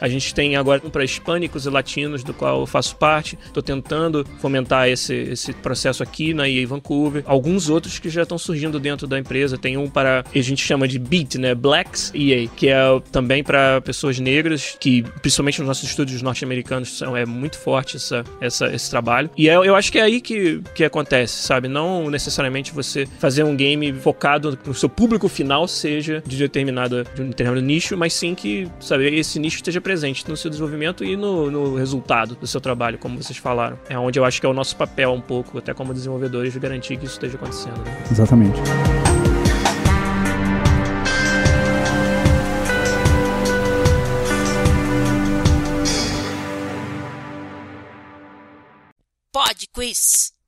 Speaker 1: a gente tem agora um para hispânicos e latinos, do qual eu faço parte. Estou tentando fomentar esse, esse processo aqui na EA Vancouver. Alguns outros que já estão surgindo dentro da empresa. Tem um para, a gente chama de BEAT, né? Blacks EA, que é também para pessoas negras, que principalmente nos nossos estúdios norte-americanos são, é muito forte essa, essa, esse trabalho. E é- eu acho que é aí que, que acontece, sabe? Não necessariamente você fazer um game focado no seu público final seja de determinada de um determinado nicho, mas sim que, sabe, esse nicho esteja presente no seu desenvolvimento e no, no resultado do seu trabalho, como vocês falaram. É onde eu acho que é o nosso papel um pouco, até como desenvolvedores, de garantir que isso esteja acontecendo. Né?
Speaker 4: Exatamente.
Speaker 6: Pod Quiz.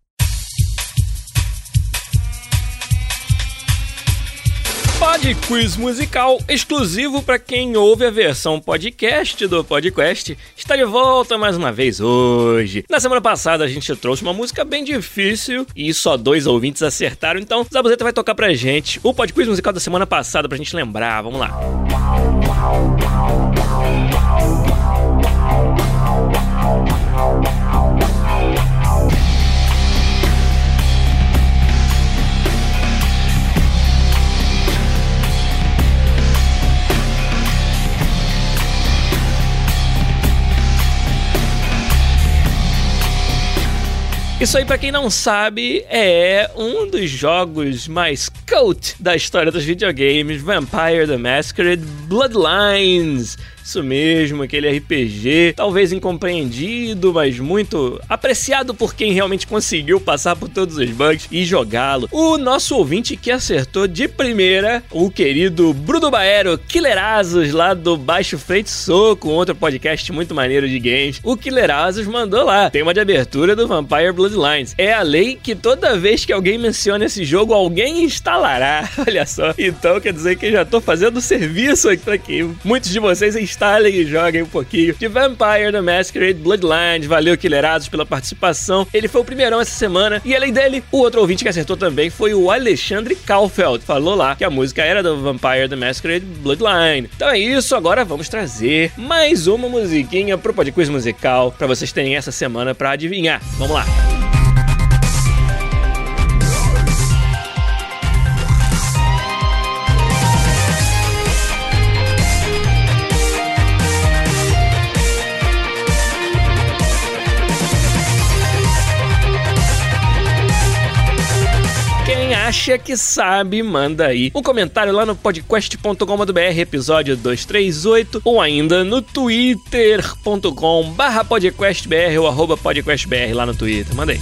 Speaker 1: Pod Quiz musical exclusivo para quem ouve a versão podcast do podcast está de volta mais uma vez hoje. Na semana passada a gente trouxe uma música bem difícil e só dois ouvintes acertaram, então Zabuzeta vai tocar pra gente o Pod Quiz musical da semana passada pra gente lembrar. Vamos lá. Isso aí, pra quem não sabe, é um dos jogos mais cult da história dos videogames, Vampire the Masquerade Bloodlines. Isso mesmo, aquele RPG, talvez incompreendido, mas muito apreciado por quem realmente conseguiu passar por todos os bugs e jogá-lo. O nosso ouvinte que acertou de primeira, o querido Bruno Baero, Killerazos, lá do Baixo Frente Soco, um outro podcast muito maneiro de games. O Killerazos mandou lá, tem uma de abertura do Vampire Bloodlines. É a lei que toda vez que alguém menciona esse jogo, alguém instalará. Olha só. Então quer dizer que já tô fazendo serviço aqui muitos de vocês instalem e joguem um pouquinho de Vampire the Masquerade Bloodlines. Valeu, Killerados, pela participação. Ele foi o primeirão essa semana. E além dele, o outro ouvinte que acertou também foi o Alexandre Kaufeld. Falou lá que a música era do Vampire the Masquerade Bloodline. Então é isso, agora vamos trazer mais uma musiquinha pro Podquiz Musical pra vocês terem essa semana pra adivinhar. Vamos lá. Acha que sabe, manda aí um comentário lá no podcast.com.br, episódio 238, ou ainda no twitter.com barra podcastbr ou arroba podcastbr lá no Twitter. Manda aí.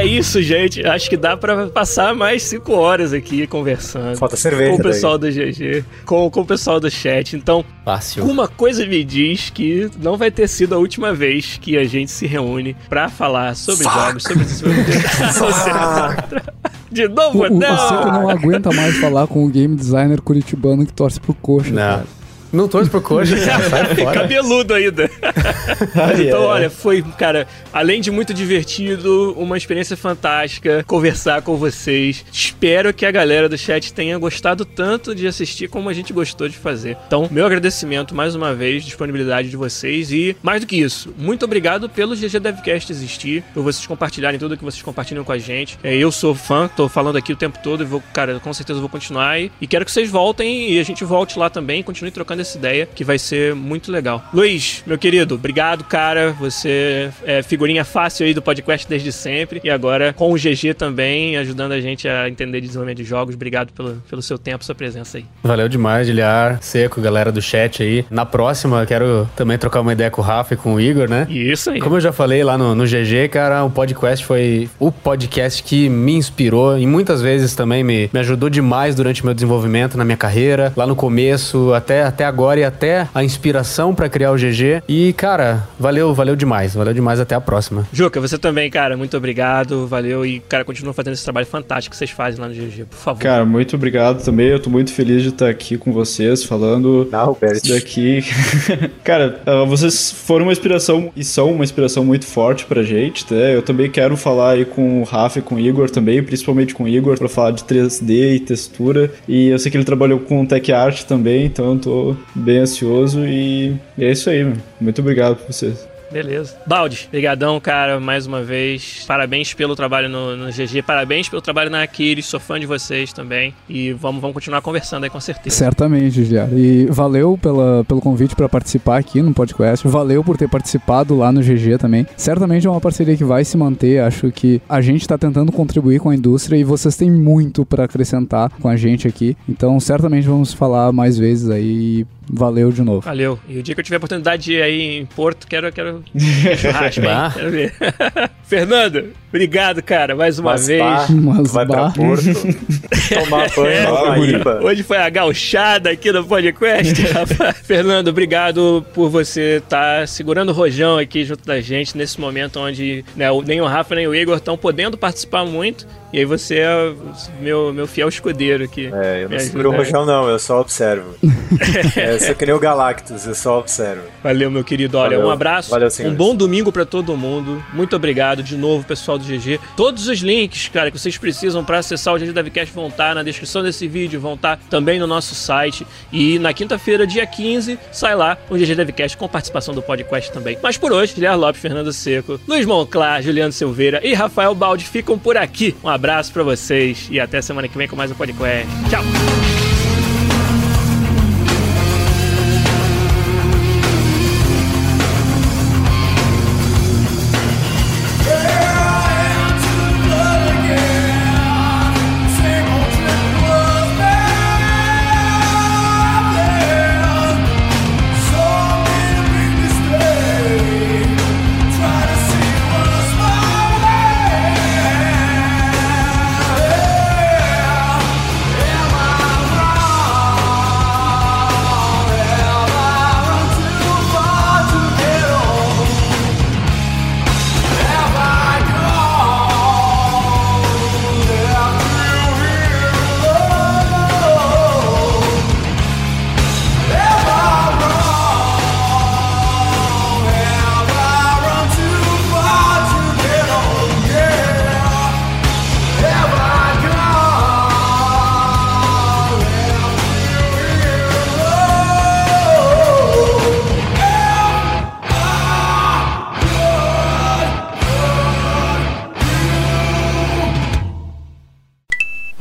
Speaker 1: É isso, gente. Acho que dá pra passar mais 5 horas aqui conversando.
Speaker 2: Falta cerveja
Speaker 1: Com o
Speaker 2: daí.
Speaker 1: pessoal do GG, com, com o pessoal do chat. Então,
Speaker 3: Fácil.
Speaker 1: uma coisa me diz que não vai ter sido a última vez que a gente se reúne pra falar sobre jogos, sobre desenvolvimento. De novo,
Speaker 4: o,
Speaker 1: não!
Speaker 4: o Seco não aguenta mais falar com o game designer curitibano que torce pro coxa.
Speaker 3: Não.
Speaker 4: cara.
Speaker 3: Não torço pro coxa, cara. Sai fora.
Speaker 1: Cabeludo ainda.
Speaker 5: Ai,
Speaker 1: então,
Speaker 5: é.
Speaker 1: olha, foi, cara, além de muito divertido, uma experiência fantástica conversar com vocês. Espero que a galera do chat tenha gostado tanto de assistir como a gente gostou de fazer. Então, meu agradecimento mais uma vez, disponibilidade de vocês e, mais do que isso, muito obrigado pelo GG Devcast existir, por vocês compartilharem tudo que vocês compartilham com a gente. É, eu sou fã, tô falando aqui o tempo todo e vou, cara, com certeza vou continuar e, e quero que vocês voltem e a gente volte lá também, continue trocando essa ideia, que vai ser muito legal. Luiz, meu querido, obrigado, cara. Você é figurinha fácil aí do podcast desde sempre. E agora com o GG também, ajudando a gente a entender desenvolvimento de jogos. Obrigado pelo, pelo seu tempo, sua presença aí.
Speaker 3: Valeu demais, Giliar, Seco, galera do chat aí. Na próxima, quero também trocar uma ideia com o Rafa e com o Igor, né?
Speaker 1: Isso aí.
Speaker 3: Como eu já falei lá no, no GG, cara, o podcast foi o podcast que me inspirou e muitas vezes também me, me ajudou demais durante meu desenvolvimento na minha carreira, lá no começo, até, até agora e até a inspiração pra criar o GG. E, cara, valeu, valeu demais, valeu demais, até a próxima.
Speaker 1: Juca, você também, cara, muito obrigado, valeu e, cara, continua fazendo esse trabalho fantástico que vocês fazem lá no GG, por favor.
Speaker 5: Cara, muito obrigado também. Eu tô muito feliz de estar aqui com vocês, falando
Speaker 2: Não,
Speaker 5: isso daqui. Cara, ah, vocês foram uma inspiração e são uma inspiração muito forte pra gente, né? Eu também quero falar aí com o Rafa e com o Igor também, principalmente com o Igor, pra falar de 3D e textura. E eu sei que ele trabalhou com tech art também, então eu tô bem ansioso e é isso aí, meu. Muito obrigado por vocês.
Speaker 1: Beleza. Baldi, brigadão, cara, mais uma vez. Parabéns pelo trabalho no, no GG, parabéns pelo trabalho na Aquiles, sou fã de vocês também. E vamos, vamos continuar conversando aí com certeza.
Speaker 4: Certamente, Giar. E valeu pela, pelo convite para participar aqui no podcast. Valeu por ter participado lá no GG também. Certamente é uma parceria que vai se manter. Acho que a gente está tentando contribuir com a indústria e vocês têm muito para acrescentar com a gente aqui. Então, certamente vamos falar mais vezes aí. Valeu de novo.
Speaker 1: Valeu. E o dia que eu tiver a oportunidade de ir aí em Porto, quero, quero churrasco, hein? Quero ver. Fernando, obrigado, cara, mais uma
Speaker 2: Mas
Speaker 1: vez.
Speaker 4: Mas
Speaker 2: vai pra
Speaker 4: bah.
Speaker 2: Porto, tomar banho. IPA.
Speaker 1: Hoje foi a gauchada aqui no podcast, rapaz. Fernando, obrigado por você estar segurando o rojão aqui junto da gente nesse momento onde né, nem o Rafa nem o Igor estão podendo participar muito. E aí você é meu, meu fiel escudeiro aqui.
Speaker 2: É, eu não seguro o rojão não, eu só observo. é, eu sou que nem o Galactus, eu só observo.
Speaker 1: Valeu, meu querido. Olha,
Speaker 2: Valeu.
Speaker 1: um abraço.
Speaker 2: Valeu,
Speaker 1: um bom domingo pra todo mundo. Muito obrigado de novo, pessoal do GG. Todos os links, cara, que vocês precisam pra acessar o GG Devcast vão estar na descrição desse vídeo, vão estar também no nosso site. E na quinta-feira, dia 15, sai lá o GG Devcast com participação do podcast também. Mas por hoje, Guilherme Lopes, Fernando Seco, Luiz Monclar, Juliano Silveira e Rafael Baldi ficam por aqui. Um abraço pra vocês e até semana que vem com mais um podcast. Tchau!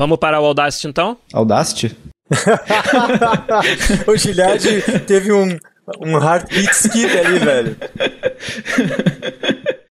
Speaker 1: Vamos parar o Audacity então?
Speaker 5: Audacity?
Speaker 2: o Gilhard teve um, um heartbeat skip ali, velho.